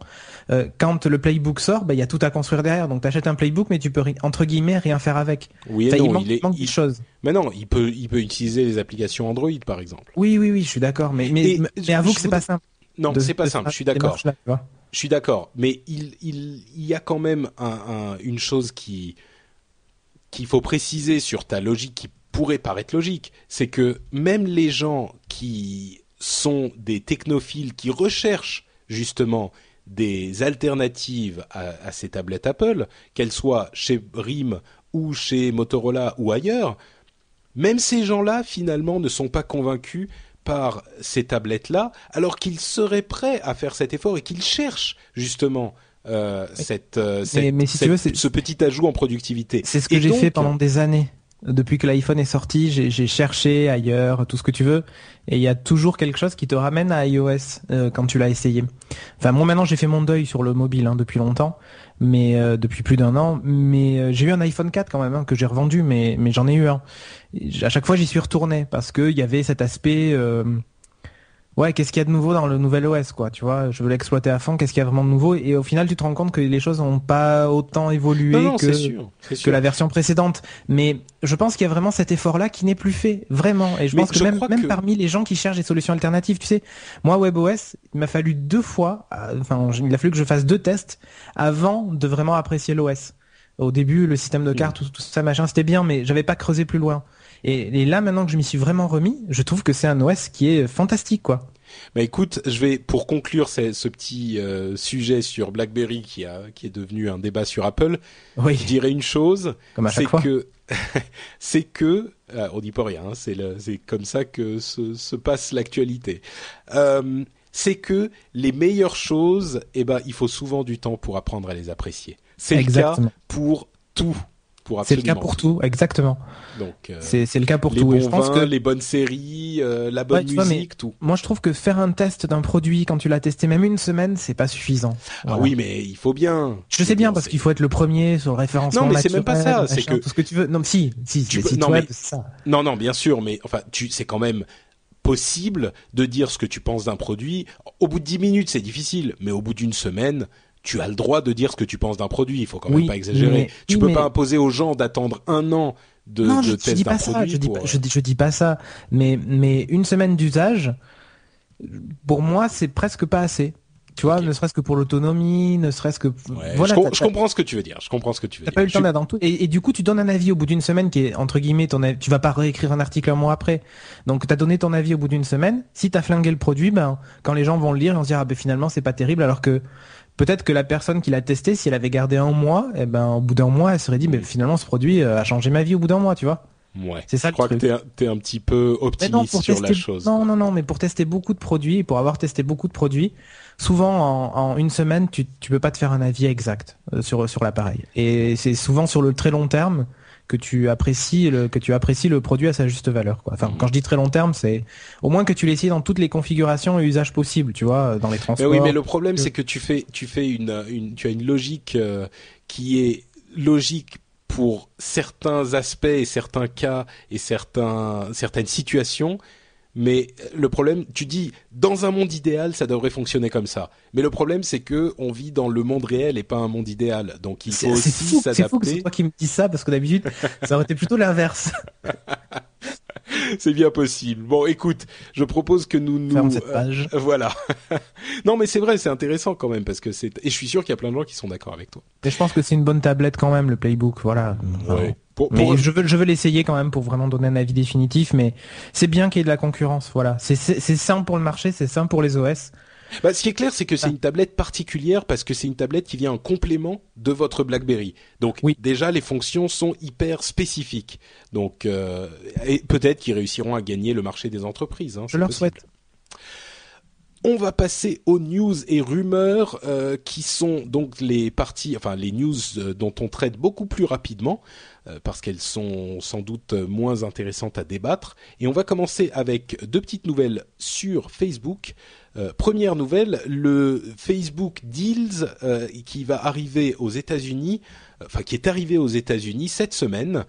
Euh, quand le playbook sort, bah, il y a tout à construire derrière. Donc tu achètes un playbook, mais tu peux entre guillemets rien faire avec. oui et non, il manque, il est, manque il- des choses. mais non, il peut il peut utiliser les applications Android par exemple. Oui, oui, oui, je suis d'accord, mais mais, Et mais avoue que c'est voudrais- pas simple. Non, c'est pas simple. Je suis d'accord. Je suis d'accord, mais il, il, il y a quand même un, un- une chose qui, qu'il faut préciser sur ta logique qui pourrait paraître logique, c'est que même les gens qui sont des technophiles qui recherchent justement des alternatives à, à ces tablettes Apple, qu'elles soient chez RIM ou chez Motorola ou ailleurs, même ces gens-là finalement ne sont pas convaincus par ces tablettes-là, alors qu'ils seraient prêts à faire cet effort et qu'ils cherchent justement euh, cette, euh, cette- Mais- mais si tu cette- veux, c'est- ce petit ajout en productivité. C'est ce que j'ai fait pendant des années. Depuis que l'iPhone est sorti, j'ai cherché ailleurs, tout ce que tu veux, et il y a toujours quelque chose qui te ramène à iOS euh, quand tu l'as essayé. Enfin, moi maintenant j'ai fait mon deuil sur le mobile hein, depuis longtemps, mais euh, depuis plus d'un an. Mais euh, j'ai eu un iPhone 4 quand même hein, que j'ai revendu, mais mais j'en ai eu un. À chaque fois j'y suis retourné parce que il y avait cet aspect. Ouais, qu'est-ce qu'il y a de nouveau dans le nouvel OS, quoi, tu vois? Je veux l'exploiter à fond, qu'est-ce qu'il y a vraiment de nouveau? Et au final, tu te rends compte que les choses n'ont pas autant évolué Non, non, que sûr, la version précédente. Mais je pense qu'il y a vraiment cet effort-là qui n'est plus fait, vraiment. Et je Mais pense que même, crois même que- parmi les gens qui cherchent des solutions alternatives, tu sais, moi WebOS, il m'a fallu deux fois, euh, enfin, il a fallu que je fasse deux tests avant de vraiment apprécier l'OS. Au début, le système de cartes, tout, tout ça, machin, c'était bien, mais j'avais pas creusé plus loin. Et, et là, maintenant que je m'y suis vraiment remis, je trouve que c'est un OS qui est fantastique, quoi. Bah écoute, je vais pour conclure ce, ce petit euh, sujet sur BlackBerry qui a qui est devenu un débat sur Apple. Oui, Je dirais une chose, c'est que *laughs* c'est que euh, on dit pas rien, hein, c'est c'est comme ça que se, se passe l'actualité. Euh, c'est que les meilleures choses, eh ben il faut souvent du temps pour apprendre à les apprécier. C'est le cas pour tout, pour C'est le cas pour tout, exactement. Donc euh, C'est le cas pour les tout. bons Et je pense vins, que les bonnes séries, euh, la bonne Ouais, tu vois, mais- musique, tout. Moi, je trouve que faire un test d'un produit quand tu l'as testé même une semaine, c'est pas suffisant. Ah oui, mais il faut bien. Je sais bien parce qu'il faut être le premier sur le référencement. Non, mais c'est même pas ça, c'est que- tout ce que tu veux. Non, mais si, si, Tu peux- non, web, mais- ça. Non, non, bien sûr, mais enfin, tu, c'est quand même possible de dire ce que tu penses d'un produit. Au bout de 10 minutes, c'est difficile, mais au bout d'une semaine, tu as le droit de dire ce que tu penses d'un produit. Il faut quand même Oui, pas exagérer. mais- tu oui, peux mais- pas imposer aux gens d'attendre un an de, non, de je, je test dis pas ça. Je dis pas, euh, je, dis- je dis pas ça. Mais, mais une semaine d'usage, pour moi, c'est presque pas assez. Tu vois, ne serait-ce que pour l'autonomie, ne serait-ce que ouais, voilà. je, com- t'as- je comprends ce que tu veux dire. Je comprends ce que tu veux T'as dire. pas eu le temps tout. Et, et du coup, tu donnes un avis au bout d'une semaine qui est, entre guillemets, ton avis. Tu vas pas réécrire un article un mois après. Donc, t'as donné ton avis au bout d'une semaine. Si t'as flingué le produit, ben, quand les gens vont le lire, ils vont se dire, ah ben, finalement, c'est pas terrible. Alors que, peut-être que la personne qui l'a testé, si elle avait gardé un mois, eh ben, au bout d'un mois, elle serait dit, mais finalement, ce produit euh, a changé ma vie au bout d'un mois, tu vois. Ouais. C'est ça Je le crois que t'es un, t'es un petit peu optimiste non, sur tester, la chose. non, non, non, mais pour tester beaucoup de produits, pour avoir testé beaucoup de produits, souvent en, en une semaine, tu, tu peux pas te faire un avis exact euh, sur sur l'appareil. Et c'est souvent sur le très long terme que tu apprécies le que tu apprécies le produit à sa juste valeur. Quoi. Enfin, Mhm. quand je dis très long terme, c'est au moins que tu l'essayes dans toutes les configurations et usages possibles, tu vois, dans les Mais transports. oui, mais le problème, que- c'est que tu fais, tu fais une, une, tu as une logique euh, qui est logique pour certains aspects et certains cas et certains, certaines situations. Mais le problème, tu dis, dans un monde idéal, ça devrait fonctionner comme ça. Mais le problème, c'est que on vit dans le monde réel et pas un monde idéal. Donc il faut aussi fou, c'est fou que c'est s'adapter. toi qui me dis ça parce que d'habitude ça aurait été plutôt l'inverse. *laughs* *laughs* C'est bien possible. Bon, écoute, je propose que nous nous Ferme cette euh, page. *laughs* voilà. *laughs* non, mais c'est vrai, c'est intéressant quand même parce que c'est et je suis sûr qu'il y a plein de gens qui sont d'accord avec toi. Mais je pense que c'est une bonne tablette quand même, le Playbook, voilà. Ouais. Pour, Mais pour- je veux, je veux l'essayer quand même pour vraiment donner un avis définitif, mais c'est bien qu'il y ait de la concurrence, voilà. C'est, c'est, c'est sain pour le marché, c'est sain pour les OS. Bah, ce qui est clair, c'est que c'est Ah. une tablette particulière parce que c'est une tablette qui vient en complément de votre BlackBerry. Donc Oui. déjà, les fonctions sont hyper spécifiques. Donc euh, et peut-être qu'ils réussiront à gagner le marché des entreprises. hein, Je leur possible. souhaite. On va passer aux news et rumeurs euh, qui sont donc les parties, enfin les news euh, dont on traite beaucoup plus rapidement parce qu'elles sont sans doute euh, moins intéressantes à débattre. Et on va commencer avec deux petites nouvelles sur Facebook. Euh, première nouvelle, le Facebook Deals euh, qui va arriver aux États-Unis, euh, enfin qui est arrivé aux États-Unis cette semaine,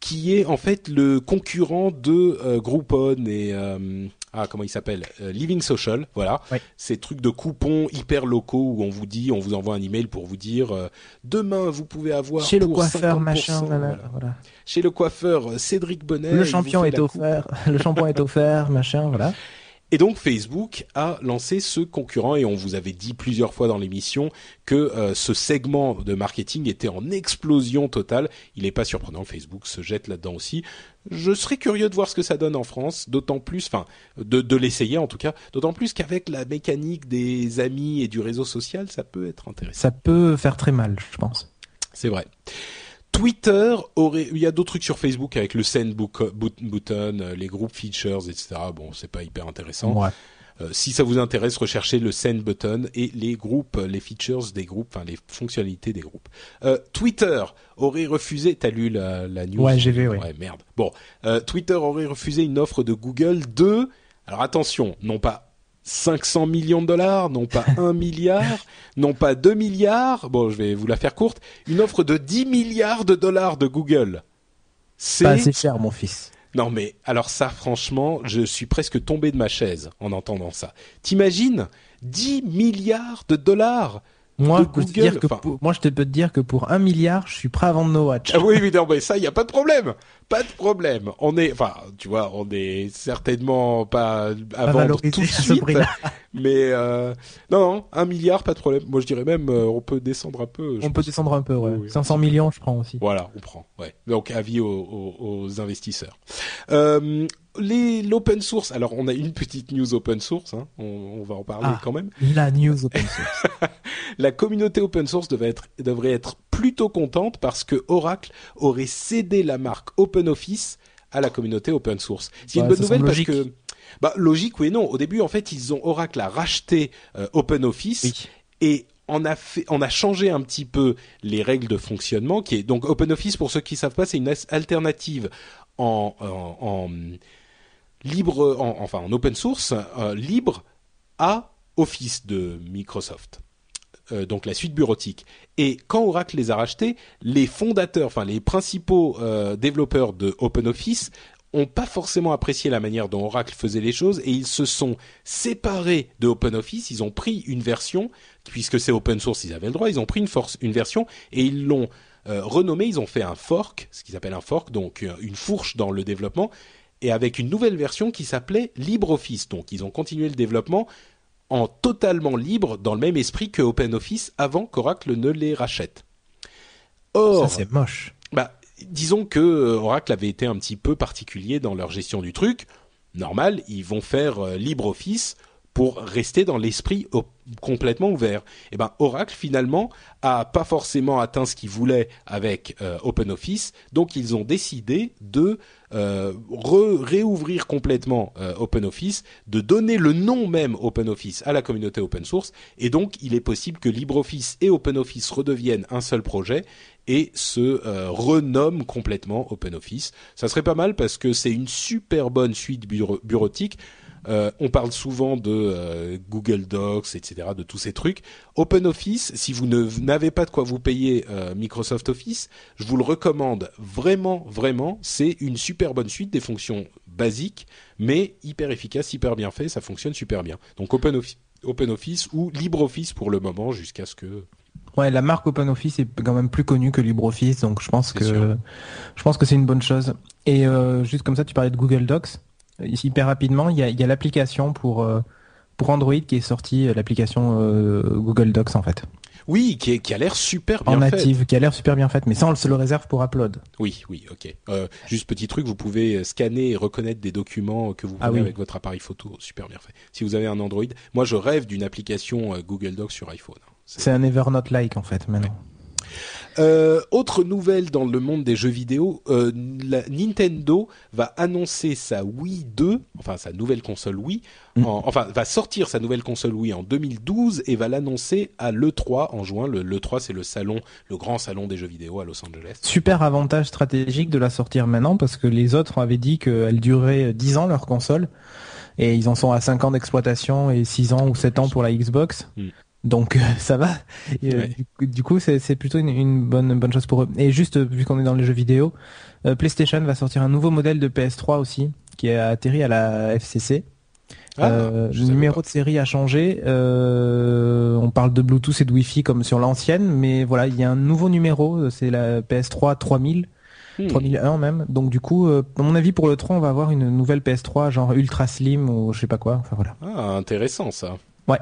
qui est en fait le concurrent de euh, Groupon et euh, ah comment il s'appelle? Euh, Living Social, voilà. Oui. Ces trucs de coupons hyper locaux où on vous dit, on vous envoie un email pour vous dire euh, demain vous pouvez avoir Chez le coiffeur, 50%, machin, voilà. voilà. Chez le coiffeur euh, Cédric Bonnet. Le champion est offert, *laughs* le shampoing est offert, machin, voilà. Et donc Facebook a lancé ce concurrent et on vous avait dit plusieurs fois dans l'émission que euh, ce segment de marketing était en explosion totale. Il n'est pas surprenant, Facebook se jette là-dedans aussi. Je serais curieux de voir ce que ça donne en France, d'autant plus, enfin, de, de l'essayer en tout cas, d'autant plus qu'avec la mécanique des amis et du réseau social, ça peut être intéressant. Ça peut faire très mal, je pense. C'est vrai. Twitter aurait, il y a d'autres trucs sur Facebook avec le send button, euh, les groupes features, etc. Bon, c'est pas hyper intéressant. Ouais. Euh, si ça vous intéresse, recherchez le send button et les groupes, les features des groupes, enfin les fonctionnalités des groupes. Euh, Twitter aurait refusé. T'as lu la, la news? Ouais, j'ai vu, oui. Ouais, merde. Bon, euh, Twitter aurait refusé une offre de Google de. Alors attention, non pas 500 millions de dollars, non pas 1 *laughs* milliard, non pas 2 milliards, bon je vais vous la faire courte, une offre de 10 milliards de dollars de Google. C'est Pas assez cher, mon fils. non mais alors ça franchement, je suis presque tombé de ma chaise en entendant ça. T'imagines 10 milliards de dollars Moi, je peux te dire que enfin- pour- moi, je te peux te dire que pour un milliard, je suis prêt à vendre nos watch. Ah oui, oui, non, mais ça, il y a pas de problème, pas de problème. On est, enfin, tu vois, on est certainement pas à vendre valorisé tout de suite, *laughs* mais euh, non, non, un milliard, pas de problème. Moi, je dirais même, euh, on peut descendre un peu. On peut descendre un peu, ouais. Oui, oui. 500 millions, je prends aussi. Voilà, on prend. Ouais. Donc avis aux, aux- aux investisseurs. Euh, les l'open source. Alors on a une petite news open source. Hein, on, on va en parler Ah. quand même. La news open source. *laughs* La communauté open source devait être, devrait être plutôt contente parce que Oracle aurait cédé la marque OpenOffice à la communauté open source. C'est une bonne nouvelle parce logique. que bah logique oui et non. Au début en fait ils ont Oracle a racheté euh, OpenOffice Oui. et on a fait, on a changé un petit peu les règles de fonctionnement qui est donc OpenOffice pour ceux qui savent pas c'est une alternative en, en, en libre en, enfin en open source euh, libre à Office de Microsoft. Euh, donc la suite bureautique. Et quand Oracle les a rachetés, les fondateurs, enfin les principaux euh, développeurs de OpenOffice ont pas forcément apprécié la manière dont Oracle faisait les choses et ils se sont séparés de OpenOffice. Ils ont pris une version, puisque c'est open source, ils avaient le droit. Ils ont pris une, force, une version et ils l'ont renommée. Ils ont fait un fork, ce qu'ils appellent un fork, donc une fourche dans le développement, et avec une nouvelle version qui s'appelait LibreOffice. Donc ils ont continué le développement en totalement libre dans le même esprit que OpenOffice avant qu'Oracle ne les rachète. Or, Ça, c'est moche. bah, disons que euh, Oracle avait été un petit peu particulier dans leur gestion du truc. Normal, ils vont faire euh, LibreOffice pour rester dans l'esprit complètement ouvert. Et ben Oracle finalement a pas forcément atteint ce qu'il voulait avec euh, OpenOffice, donc ils ont décidé de euh, réouvrir complètement euh, OpenOffice, de donner le nom même OpenOffice à la communauté open source, et donc il est possible que LibreOffice et OpenOffice redeviennent un seul projet et se euh, renomment complètement OpenOffice. Ça serait pas mal parce que c'est une super bonne suite bureau- bureautique. Euh, on parle souvent de euh, Google Docs, etc., de tous ces trucs. OpenOffice, si vous n'avez pas de quoi vous payer euh, Microsoft Office, je vous le recommande vraiment, vraiment. C'est une super bonne suite des fonctions basiques, mais hyper efficace, hyper bien fait. Ça fonctionne super bien. Donc OpenOffice, OpenOffice ou LibreOffice pour le moment, jusqu'à ce que Ouais, la marque OpenOffice est quand même plus connue que LibreOffice, donc je pense que sûr. je pense que c'est une bonne chose. Et euh, juste comme ça, tu parlais de Google Docs. Ici, hyper rapidement, il y a, l'application pour euh, pour Android qui est sortie, euh, l'application euh, Google Docs en fait, oui, qui, est- qui a l'air super en bien fait. native, qui a l'air super bien faite, mais ça on se le réserve pour Upload. Oui, oui, ok. Euh, juste petit truc, vous pouvez scanner et reconnaître des documents que vous Ah prenez oui. avec votre appareil photo, super bien fait. Si vous avez un Android, moi je rêve d'une application euh, Google Docs sur iPhone. C'est- C'est un Evernote-like en fait maintenant. Euh, autre nouvelle dans le monde des jeux vidéo, euh, la- Nintendo va annoncer sa Wii 2, enfin sa nouvelle console Wii, Mm. en- enfin va sortir sa nouvelle console Wii en 2012 et va l'annoncer à l'E3 en juin. Le l'E3 c'est le salon, le grand salon des jeux vidéo à Los Angeles. Super avantage stratégique de la sortir maintenant parce que les autres avaient dit qu'elle durait 10 ans leur console et ils en sont à 5 ans d'exploitation et 6 ans ou 7 ans pour la Xbox. Mm. Donc euh, ça va. Et, euh, du, coup- c'est plutôt une, une bonne bonne chose pour eux. Et juste euh, vu qu'on est dans les jeux vidéo, euh, PlayStation va sortir un nouveau modèle de PS3 aussi qui a atterri à la FCC. Ah, le numéro pas. de série a changé. On parle de Bluetooth et de Wi-Fi comme sur l'ancienne, mais voilà, il y a un nouveau numéro. C'est la PS3 3000 Hmm. 3001 même. Donc du coup, euh, à mon avis, pour le 3, on va avoir une nouvelle PS3 genre ultra slim ou je sais pas quoi. Enfin voilà. Ah, intéressant ça. Ouais.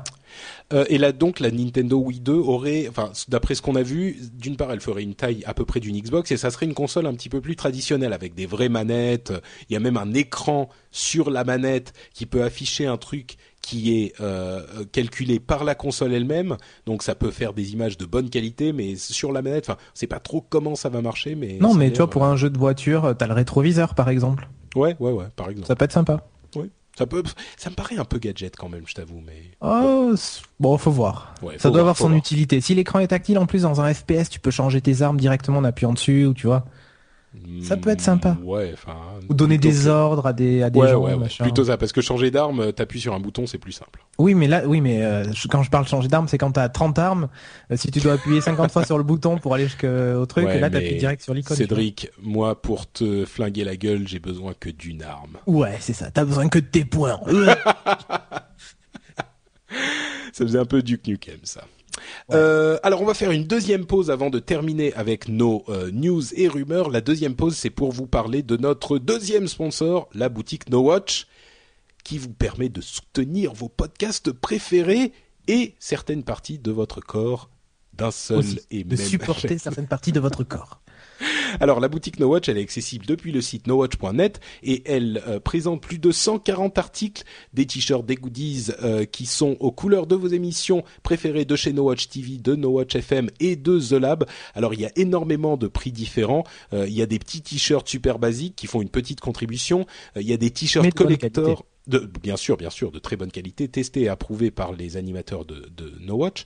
Euh, et là donc la Nintendo Wii 2 aurait, enfin d'après ce qu'on a vu, d'une part elle ferait une taille à peu près d'une Xbox et ça serait une console un petit peu plus traditionnelle avec des vraies manettes. Il y a même un écran sur la manette qui peut afficher un truc qui est euh, calculé par la console elle-même, donc ça peut faire des images de bonne qualité, mais sur la manette, enfin, c'est pas trop comment ça va marcher, mais Non, mais tu vois, pour euh, un jeu de voiture, t'as le rétroviseur par exemple. ouais, ouais, ouais, par exemple. Ça peut être sympa. Ça peut, ça me paraît un peu gadget quand même, je t'avoue, mais Oh, bon, faut voir. ouais, Ça doit voir, avoir son voir. utilité. Si l'écran est tactile, en plus dans un FPS, tu peux changer tes armes directement en appuyant dessus, ou tu vois, Ça peut être sympa. Mm, Ouais, enfin. ou donner des que- ordres à des à des Ouais, gens, ouais, ouais. machin. Plutôt ça, parce que changer d'arme, euh, t'appuies sur un bouton, c'est plus simple. Oui, mais là, oui, mais euh, quand je parle changer d'arme, c'est quand t'as 30 armes. euh, si tu dois appuyer 50 fois sur le bouton pour aller jusqu'au truc, Ouais, là t'appuies direct sur l'icône. Cédric, moi, pour te flinguer la gueule, j'ai besoin que d'une arme. Ouais, c'est ça. T'as besoin que de tes points. *laughs* Ça faisait un peu Duke Nukem, ça. Euh, alors, on va faire une deuxième pause avant de terminer avec nos euh, news et rumeurs. La deuxième pause, c'est pour vous parler de notre deuxième sponsor, la boutique No Watch, qui vous permet de soutenir vos podcasts préférés et certaines parties de votre corps d'un seul Aussi, et de même supporter *laughs* certaines parties de votre corps. *laughs* Alors la boutique No Watch, elle est accessible depuis le site nowatch.net et elle euh, présente plus de 140 articles, des t-shirts, des goodies euh, qui sont aux couleurs de vos émissions préférées de chez No Watch TV, de No Watch FM et de The Lab. Alors il y a énormément de prix différents. Euh, il y a des petits t-shirts super basiques qui font une petite contribution. Il y a des t-shirts de collector. De, bien sûr, bien sûr, de très bonne qualité, testés et approuvés par les animateurs de, de No Watch.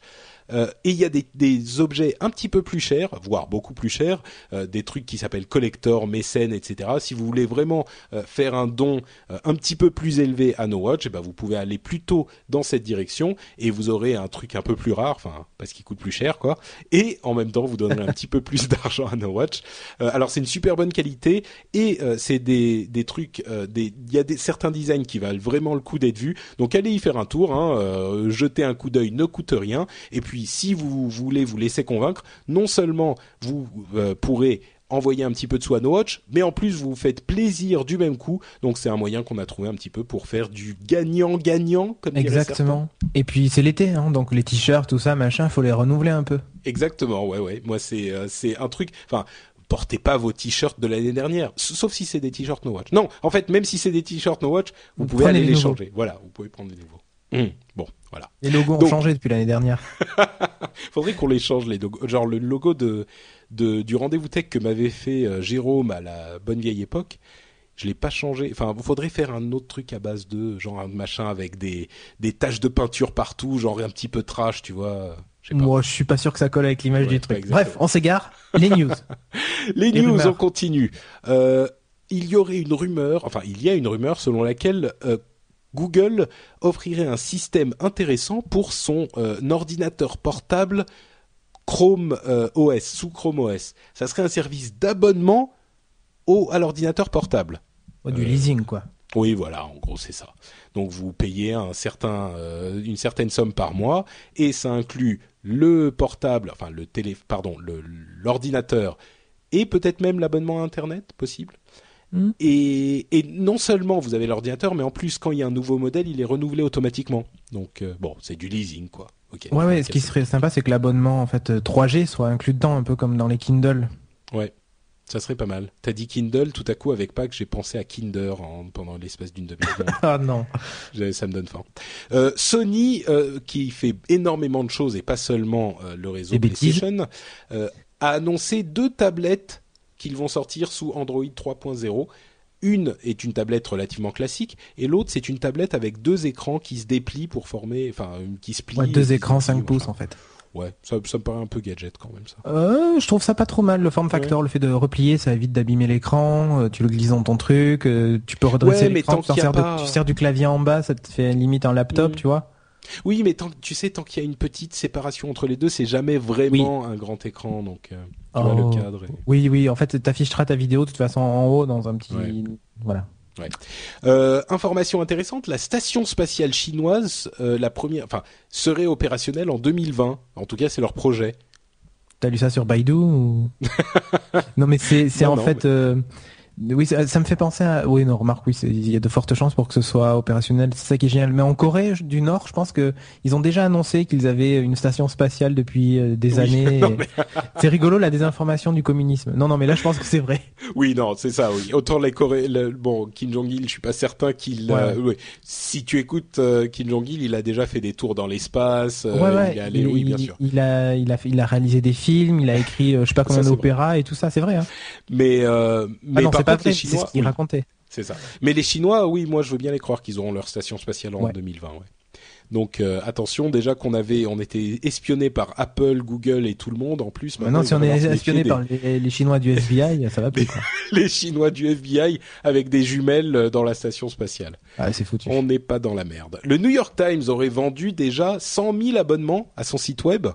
Euh, et il y a des, objets un petit peu plus chers, voire beaucoup plus chers, euh, des trucs qui s'appellent collector, mécène, etc. Si vous voulez vraiment euh, faire un don un petit peu plus élevé à No Watch, eh ben vous pouvez aller plutôt dans cette direction et vous aurez un truc un peu plus rare, enfin parce qu'il coûte plus cher, quoi. Et en même temps, vous donnerez un petit peu plus *laughs* d'argent à No Watch. Alors c'est une super bonne qualité et c'est des, des trucs, des, il y a des, certains designs qui valent vraiment le coup d'être vus. Donc allez y faire un tour, hein, jeter un coup d'œil ne coûte rien. Et puis si vous voulez vous laisser convaincre, non seulement vous euh, pourrez envoyer un petit peu de à No Watch, mais en plus vous vous faites plaisir du même coup. Donc c'est un moyen qu'on a trouvé un petit peu pour faire du gagnant-gagnant, comme. Exactement. Et puis c'est l'été, hein, donc les t-shirts, tout ça, machin, faut les renouveler un peu. Exactement, ouais, ouais. Moi, c'est euh, c'est un truc. Enfin, portez pas vos t-shirts de l'année dernière, sauf si c'est des t-shirts No Watch. Non, en fait, même si c'est des t-shirts No Watch, vous, Vous pouvez aller les les changer. Voilà, vous pouvez prendre des nouveaux. Hum, Bon, voilà. Les logos Donc- ont changé depuis l'année dernière. *laughs* Faudrait qu'on les change les logos. Genre le logo de, de du rendez-vous tech que m'avait fait euh, Jérôme à la bonne vieille époque. Je l'ai pas changé. Enfin, il faudrait faire un autre truc à base de genre un machin avec des des taches de peinture partout, genre un petit peu trash, tu vois. Pas. Moi, je suis pas sûr que ça colle avec l'image Ouais, du truc. Bref, on s'égare. Les news. *laughs* Les Les news, rumeurs. on continue. Euh, il y aurait une rumeur, enfin il y a une rumeur selon laquelle euh, Google offrirait un système intéressant pour son euh, ordinateur portable Chrome euh, OS, sous Chrome OS. Ça serait un service d'abonnement au, à l'ordinateur portable. Du Euh, leasing, quoi. Oui, voilà, en gros c'est ça. Donc vous payez un certain, euh, une certaine somme par mois et ça inclut le portable, enfin le télé, pardon, l'ordinateur et peut-être même l'abonnement à Internet possible. Mhm. Et, et non seulement vous avez l'ordinateur, mais en plus quand il y a un nouveau modèle, il est renouvelé automatiquement. Donc euh, bon, c'est du leasing quoi. Ok. Ouais, ouais, ce qui serait sympa, c'est que l'abonnement, en fait, euh, 3G soit inclus dedans, un peu comme dans les Kindle. Ouais, ça serait pas mal. T'as dit Kindle, tout à coup avec Pâques, j'ai pensé à Kinder en- pendant l'espace d'une demi-heure. *laughs* Ah non. Ça me donne faim. Euh, Sony, euh, qui fait énormément de choses et pas seulement euh, le réseau bêtises. PlayStation, euh, a annoncé deux tablettes qu'ils vont sortir sous Android 3.0. Une est une tablette relativement classique et l'autre c'est une tablette avec deux écrans qui se déplient pour former, enfin une qui se plie. Ouais, deux écrans, se plie, 5 pouces, en fait. Ouais, ça, ça me paraît un peu gadget quand même ça. Euh, je trouve ça pas trop mal, le form factor, le fait de replier, ça évite d'abîmer l'écran, euh, tu le glisses dans ton truc, euh, tu peux redresser Ouais, l'écran, tant tu, pas- tu sers du clavier en bas, ça te fait limite un laptop, Mm. tu vois. Oui, mais tant, tu sais, tant qu'il y a une petite séparation entre les deux, c'est jamais vraiment un grand écran, donc euh, tu vois Oh. le cadre. Oui, oui, en fait, t'afficheras ta vidéo de toute façon en haut dans un petit... Ouais. Voilà. Euh, information intéressante, la station spatiale chinoise, euh, la première, enfin, serait opérationnelle en 2020. En tout cas, c'est leur projet. T'as lu ça sur Baidu ou... *laughs* Non, mais c'est en non, fait. euh, Oui, ça, ça me fait penser à. Oui, non, remarque, oui, il y a de fortes chances pour que ce soit opérationnel. C'est ça qui est génial. Mais en Corée du Nord, je pense que ils ont déjà annoncé qu'ils avaient une station spatiale depuis euh, des Oui, *laughs* années. mais- C'est rigolo la désinformation du communisme. Non, non, mais là, je pense que c'est vrai. *laughs* Oui, non, c'est ça, oui. Autant les Coré... le- bon, Kim Jong-il, je suis pas certain qu'il... euh. Si tu écoutes euh, Kim Jong-il, il a déjà fait des tours dans l'espace. euh, ouais, ouais. Il oui, bien sûr. Il a, il a, fait, il a réalisé des films, il a écrit, je sais pas combien d'opéras et tout ça. C'est vrai. Hein. Mais, euh, mais ah non, par c'est ce qu'il oui, racontait. c'est ça. Mais les Chinois, oui, moi, je veux bien les croire qu'ils auront leur station spatiale en Ouais. 2020, ouais. Donc euh, attention, déjà qu'on avait, on était espionné par Apple, Google et tout le monde en plus. Maintenant, si on est espionné par les, les Chinois du *laughs* FBI, ça va plus. Quoi. les Chinois du FBI avec des jumelles euh, dans la station spatiale. Ah, c'est foutu. On n'est pas dans la merde. Le New York Times aurait vendu déjà 100 000 abonnements à son site web.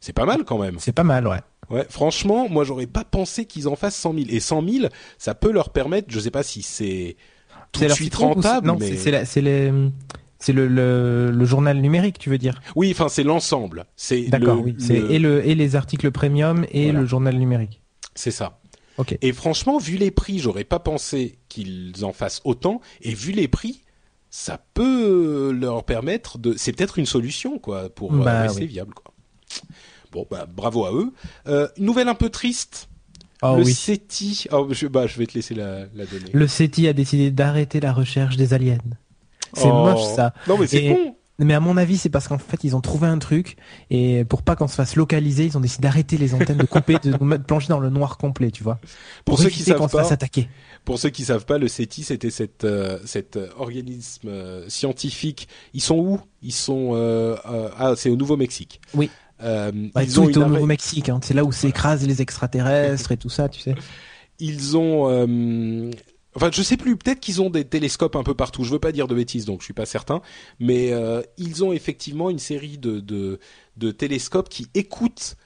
C'est pas mal quand même. C'est pas mal, ouais. Ouais, franchement, moi j'aurais pas pensé qu'ils en fassent 100 000. Et 100 000, ça peut leur permettre, je sais pas si c'est tout de suite rentable, Non, mais c'est- c'est la- c'est les, c'est le, le, le journal numérique, tu veux dire? Oui, enfin c'est l'ensemble. C'est D'accord, le- oui. Et le et les articles premium et Voilà. le journal numérique. c'est ça. Ok. Et franchement, vu les prix, j'aurais pas pensé qu'ils en fassent autant. Et vu les prix, ça peut leur permettre de. C'est peut-être une solution, quoi, pour euh, Bah, rester oui. viable, quoi. Bon, bah, bravo à eux. Euh, une nouvelle un peu triste. Oh le oui. SETI. Oh, je, bah, je vais te laisser la, la donner. Le SETI a décidé d'arrêter la recherche des aliens. C'est Oh. moche ça. Non, mais c'est con. Mais à mon avis, c'est parce qu'en fait, ils ont trouvé un truc et pour pas qu'on se fasse localiser, ils ont décidé d'arrêter les antennes, de couper, de *laughs* nous plonger dans le noir complet, tu vois. Pour ceux qui savent se fasse pas, attaquer. pour ceux qui savent pas, le SETI, c'était cet, euh, cet euh, organisme euh, scientifique. Ils sont où? Ils sont euh, euh, ah, c'est au Nouveau-Mexique. Oui. Euh, Bah, ils tout ont est au Nouveau-Mexique, hein. c'est là où s'écrasent les extraterrestres et tout ça, tu sais. ils ont euh, enfin je sais plus peut-être qu'ils ont des télescopes un peu partout je veux pas dire de bêtises donc je suis pas certain mais euh, ils ont effectivement une série de de, de télescopes qui écoutent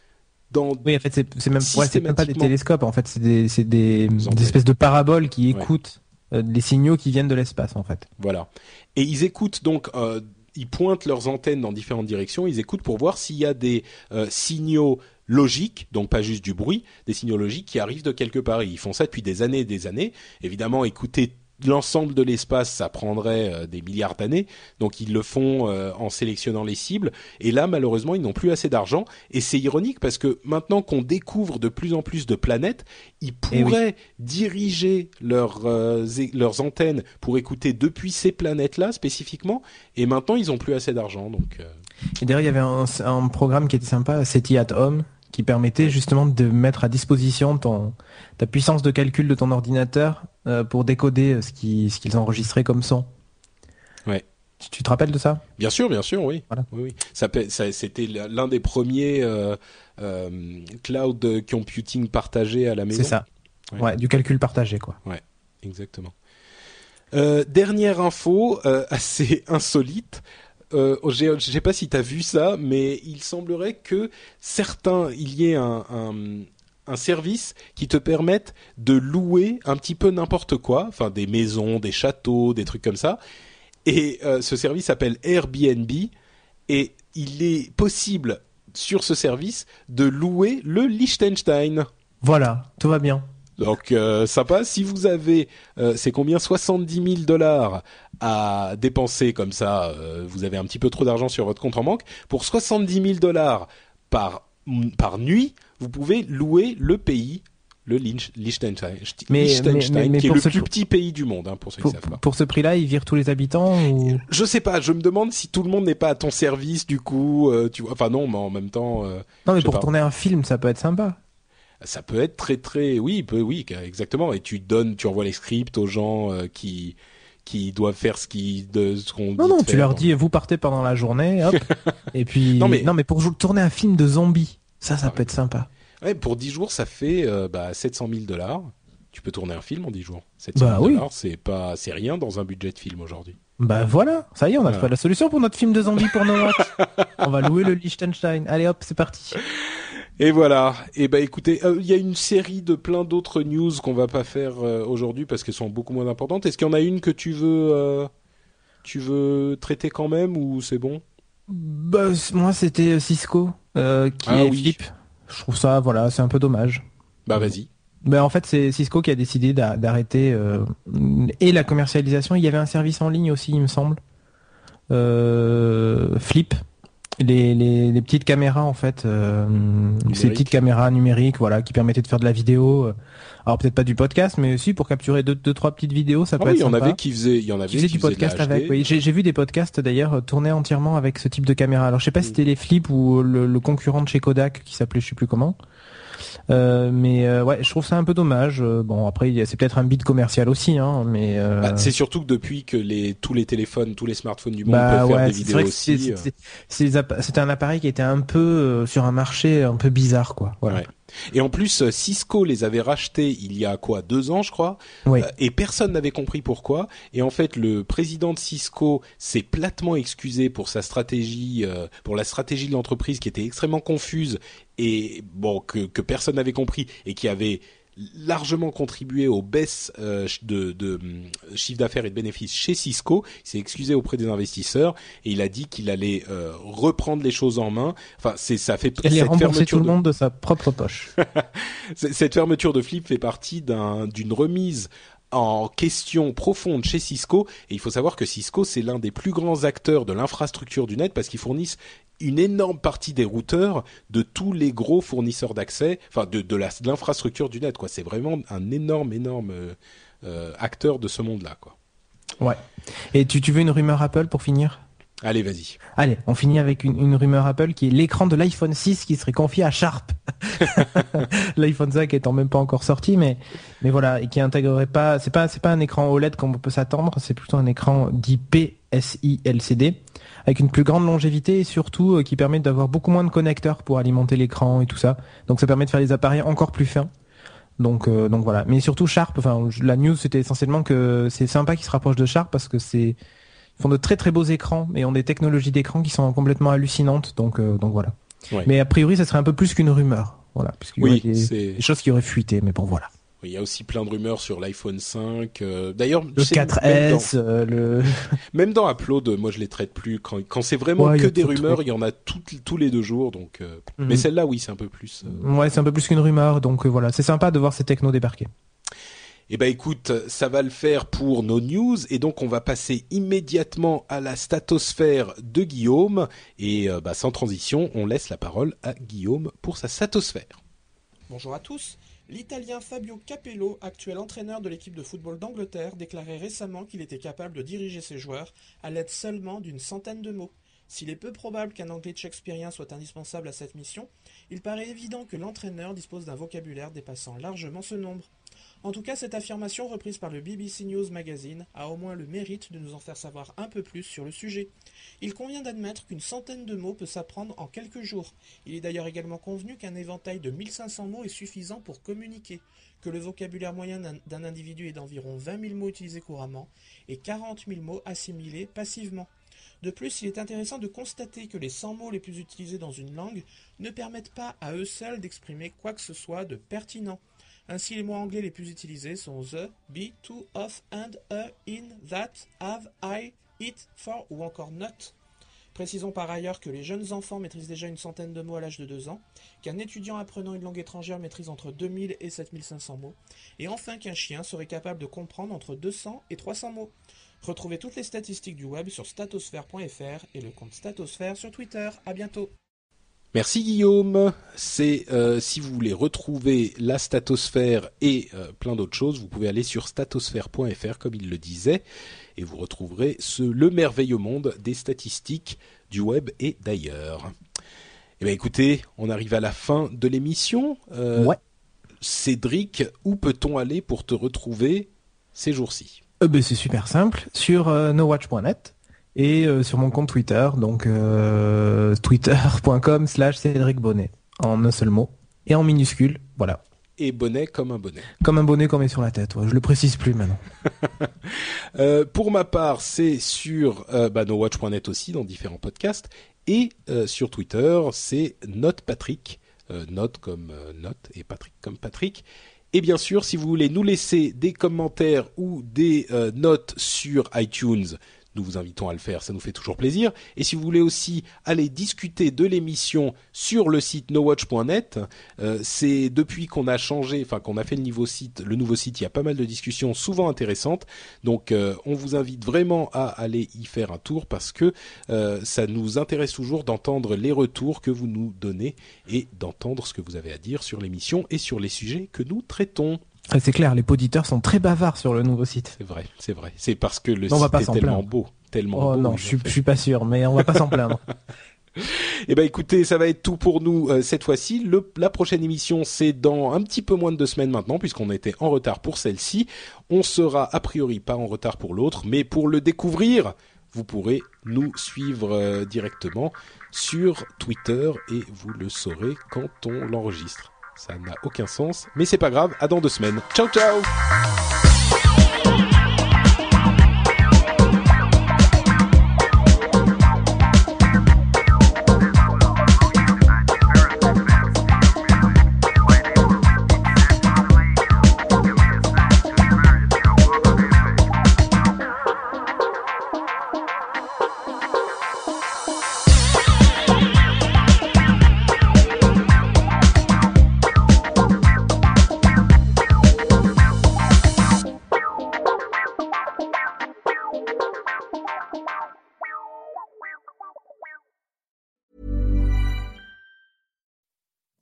dans Oui, en fait, c'est même, ouais, même pas des télescopes, en fait, c'est des, espèces de paraboles qui Ouais. écoutent euh, les signaux qui viennent de l'espace, en fait. voilà et ils écoutent donc euh, ils pointent leurs antennes dans différentes directions ils écoutent pour voir s'il y a des euh, signaux logiques donc pas juste du bruit des signaux logiques qui arrivent de quelque part. Ils font ça depuis des années et des années. Évidemment écouter l'ensemble de l'espace, ça prendrait euh, des milliards d'années. Donc ils le font euh, en sélectionnant les cibles. Et là, malheureusement, ils n'ont plus assez d'argent. Et c'est ironique parce que maintenant qu'on découvre de plus en plus de planètes, ils Eh oui. pourraient diriger leurs euh, leurs antennes pour écouter depuis ces planètes-là spécifiquement. Et maintenant, ils n'ont plus assez d'argent. Donc euh, Et d'ailleurs, il y avait un, un programme qui était sympa, SETI at Home, qui permettait justement de mettre à disposition ton, ta puissance de calcul de ton ordinateur euh, pour décoder euh, ce qui- ce qu'ils enregistraient comme son. Ouais. Tu, tu te rappelles de ça? Bien sûr, bien sûr, oui. Voilà. oui, oui. Ça, peut- ça- c'était l'un des premiers euh, euh, cloud computing partagés à la maison. C'est ça. Ouais. Ouais. du calcul partagé, quoi. Exactement. Euh, dernière info *laughs* assez insolite. Euh, je sais pas si tu as vu ça, mais il semblerait que certains, il y ait un, un, un service qui te permette de louer un petit peu n'importe quoi, enfin des maisons, des châteaux, des trucs comme ça. Et euh, ce service s'appelle Airbnb et il est possible sur ce service de louer le Liechtenstein. Voilà, tout va bien. Donc euh, sympa. Si vous avez, euh, c'est combien? 70 000 dollars à dépenser comme ça, euh, vous avez un petit peu trop d'argent sur votre compte en banque. Pour 70 000 dollars par par nuit, vous pouvez louer le pays, le Liech- Liechtenstein, Mais- Liechtenstein, mais- mais- mais qui est le plus petit pays du monde, hein, pour ceux qui Pour, savent pas. pour ce prix-là, ils virent tous les habitants ou... Je sais pas. Je me demande si tout le monde n'est pas à ton service du coup. euh, tu vois. Enfin non, mais en même temps. euh, Non, mais pour pas. tourner un film, ça peut être sympa. ça peut être très très oui peut, oui exactement et tu donnes tu envoies les scripts aux gens euh, qui qui doivent faire ce qui de ce qu'on Non, non, tu faire. leur dis, vous partez pendant la journée, hop. *laughs* et puis, Non, non mais- mais, pour tourner un film de zombies, ça, ça Ah peut ouais. être sympa. ouais, pour 10 jours ça fait euh, bah, 700 000 dollars tu peux tourner un film en 10 jours 700 Bah 000 oui. dollars c'est pas c'est rien dans un budget de film aujourd'hui Bah voilà, ça y est, on a Voilà. trouvé la solution pour notre film de zombies pour Noah. *laughs* on va louer le Liechtenstein. Allez hop, c'est parti. Et voilà et bah écoutez euh, il y a une série de plein d'autres news qu'on va pas faire euh, aujourd'hui parce qu'elles sont beaucoup moins importantes est-ce qu'il y en a une que tu veux euh, tu veux traiter quand même ou c'est bon? Bah, moi, c'était Cisco, qui Ah est oui. Philippe. Je trouve ça, voilà, c'est un peu dommage. Bah vas-y. Ben, en fait, c'est Cisco qui a décidé d'arrêter euh, et la commercialisation. Il y avait un service en ligne aussi, il me semble. Euh, Flip, les, les, les, petites caméras en fait, euh, ces petites caméras numériques, voilà, qui permettaient de faire de la vidéo. Alors peut-être pas du podcast, mais aussi pour capturer deux, deux trois petites vidéos, ça ah peut oui, être Il y en avait qui faisaient, il y en avait qui faisaient du podcast avec. Oui, j'ai vu des podcasts d'ailleurs tournés entièrement avec ce type de caméra. Alors je sais pas si mm. c'était les Flip ou le, le, concurrent de chez Kodak qui s'appelait je sais plus comment. Euh, mais euh, ouais, je trouve ça un peu dommage. Euh, bon, après, c'est peut-être un bit commercial aussi, hein, mais bah, c'est surtout que depuis que les tous les téléphones, tous les smartphones du monde bah, peuvent faire des vidéos aussi. C'était un appareil qui était un peu sur un marché un peu bizarre, quoi. Voilà. Ouais. Et en plus, euh, Cisco les avait rachetés il y a quoi deux ans, je crois, oui. Euh, et personne n'avait compris pourquoi. Et en fait, le président de Cisco s'est platement excusé pour sa stratégie, euh, pour la stratégie de l'entreprise qui était extrêmement confuse et bon que, que personne n'avait compris et qui avait largement contribué aux baisses euh, de, de euh, chiffre d'affaires et de bénéfices chez Cisco. Il s'est excusé auprès des investisseurs et il a dit qu'il allait euh, reprendre les choses en main. Enfin, c'est ça fait. Il cette fermeture tout le monde de... de sa propre poche. *laughs* cette fermeture de Flip fait partie d'un d'une remise en question profonde chez Cisco. Et il faut savoir que Cisco, c'est l'un des plus grands acteurs de l'infrastructure du net parce qu'ils fournissent une énorme partie des routeurs de tous les gros fournisseurs d'accès, enfin de, de l'infrastructure du net. quoi. C'est vraiment un énorme, énorme euh, euh, acteur de ce monde-là. quoi. Ouais. Et tu, tu veux une rumeur Apple pour finir? Allez, vas-y. Allez, on finit avec une, rumeur Apple qui est l'écran de l'iPhone 6 qui serait confié à Sharp. *laughs* L'iPhone 5 étant même pas encore sorti, mais mais voilà, et qui intégrerait pas, c'est pas c'est pas un écran OLED comme on peut s'attendre, c'est plutôt un écran dit LCD avec une plus grande longévité et surtout euh, qui permet d'avoir beaucoup moins de connecteurs pour alimenter l'écran et tout ça. Donc ça permet de faire des appareils encore plus fins. Donc euh, donc voilà, mais surtout Sharp. Enfin, la news c'était essentiellement que c'est sympa qu'ils se rapprochent de Sharp parce que c'est font de très très beaux écrans et ont des technologies d'écran qui sont complètement hallucinantes. Donc, euh, donc voilà. Mais a priori, ça serait un peu plus qu'une rumeur. Voilà, puisqu'il oui, y des, choses qui auraient fuité, mais bon voilà. Il y a aussi plein de rumeurs sur l'iPhone 5. Euh, d'ailleurs, le 4S, euh, le *laughs* même dans Upload, moi je les traite plus. Quand, quand c'est vraiment que des rumeurs, il y en a tous les deux jours. Donc, mhm. mais celle-là, oui, c'est un peu plus. Ouais, c'est un peu plus qu'une rumeur. Donc voilà, c'est sympa de voir ces technos débarquer. Eh ben écoute, ça va le faire pour nos news et donc on va passer immédiatement à la statosphère de Guillaume et euh, bah, sans transition, on laisse la parole à Guillaume pour sa statosphère. Bonjour à tous. L'Italien Fabio Capello, actuel entraîneur de l'équipe de football d'Angleterre, déclarait récemment qu'il était capable de diriger ses joueurs à l'aide seulement d'une centaine de mots. S'il est peu probable qu'un anglais shakespearien soit indispensable à cette mission, il paraît évident que l'entraîneur dispose d'un vocabulaire dépassant largement ce nombre. En tout cas, cette affirmation reprise par le BBC News Magazine a au moins le mérite de nous en faire savoir un peu plus sur le sujet. Il convient d'admettre qu'une centaine de mots peut s'apprendre en quelques jours. Il est d'ailleurs également convenu qu'un éventail de 1500 mots est suffisant pour communiquer, que le vocabulaire moyen d'un individu est d'environ 20 000 mots utilisés couramment et 40 000 mots assimilés passivement. De plus, il est intéressant de constater que les 100 mots les plus utilisés dans une langue ne permettent pas à eux seuls d'exprimer quoi que ce soit de pertinent. Ainsi, les mots anglais les plus utilisés sont the, be, to, of, and, a, in, that, have, I, it, for ou encore not. Précisons par ailleurs que les jeunes enfants maîtrisent déjà une centaine de mots à l'âge de 2 ans, qu'un étudiant apprenant une langue étrangère maîtrise entre 2000 et 7500 mots, et enfin qu'un chien serait capable de comprendre entre 200 et 300 mots. Retrouvez toutes les statistiques du web sur statosphère.fr et le compte Statosphère sur Twitter. À bientôt. Merci Guillaume. C'est euh, si vous voulez retrouver la statosphère et euh, plein d'autres choses, vous pouvez aller sur statosphère.fr comme il le disait et vous retrouverez ce, le merveilleux monde des statistiques du web et d'ailleurs. Eh bien écoutez, on arrive à la fin de l'émission. Euh, ouais. Cédric, où peut-on aller pour te retrouver ces jours-ci? Ben, C'est super simple, sur nowatch.net et euh, sur mon compte Twitter, donc euh, twitter.com slash Cédric Bonnet, en un seul mot, et en minuscule, voilà. Et bonnet comme un bonnet. Comme un bonnet qu'on met sur la tête, ouais. je le précise plus maintenant. *laughs* euh, pour ma part, c'est sur euh, bah, nowatch.net aussi, dans différents podcasts, et euh, sur Twitter, c'est NotePatrick, note comme note et Patrick comme Patrick. Et bien sûr, si vous voulez nous laisser des commentaires ou des notes sur iTunes, nous vous invitons à le faire, ça nous fait toujours plaisir. Et si vous voulez aussi aller discuter de l'émission sur le site nowatch.net, euh, c'est depuis qu'on a changé, enfin qu'on a fait le nouveau site, le nouveau site, il y a pas mal de discussions souvent intéressantes. Donc euh, on vous invite vraiment à aller y faire un tour parce que euh, ça nous intéresse toujours d'entendre les retours que vous nous donnez et d'entendre ce que vous avez à dire sur l'émission et sur les sujets que nous traitons. C'est clair, les auditeurs sont très bavards sur le nouveau site. C'est vrai, c'est vrai. C'est parce que le on site pas est tellement plaindre. beau, tellement Oh beau. non, je suis, je suis pas sûr, mais on va pas s'en plaindre. *laughs* Eh ben écoutez, ça va être tout pour nous euh, cette fois-ci. Le- La prochaine émission, c'est dans un petit peu moins de deux semaines maintenant, puisqu'on était en retard pour celle-ci. On sera a priori pas en retard pour l'autre, mais pour le découvrir, vous pourrez nous suivre euh, directement sur Twitter et vous le saurez quand on l'enregistre. Ça n'a aucun sens, mais c'est pas grave. À dans deux semaines. Ciao ciao.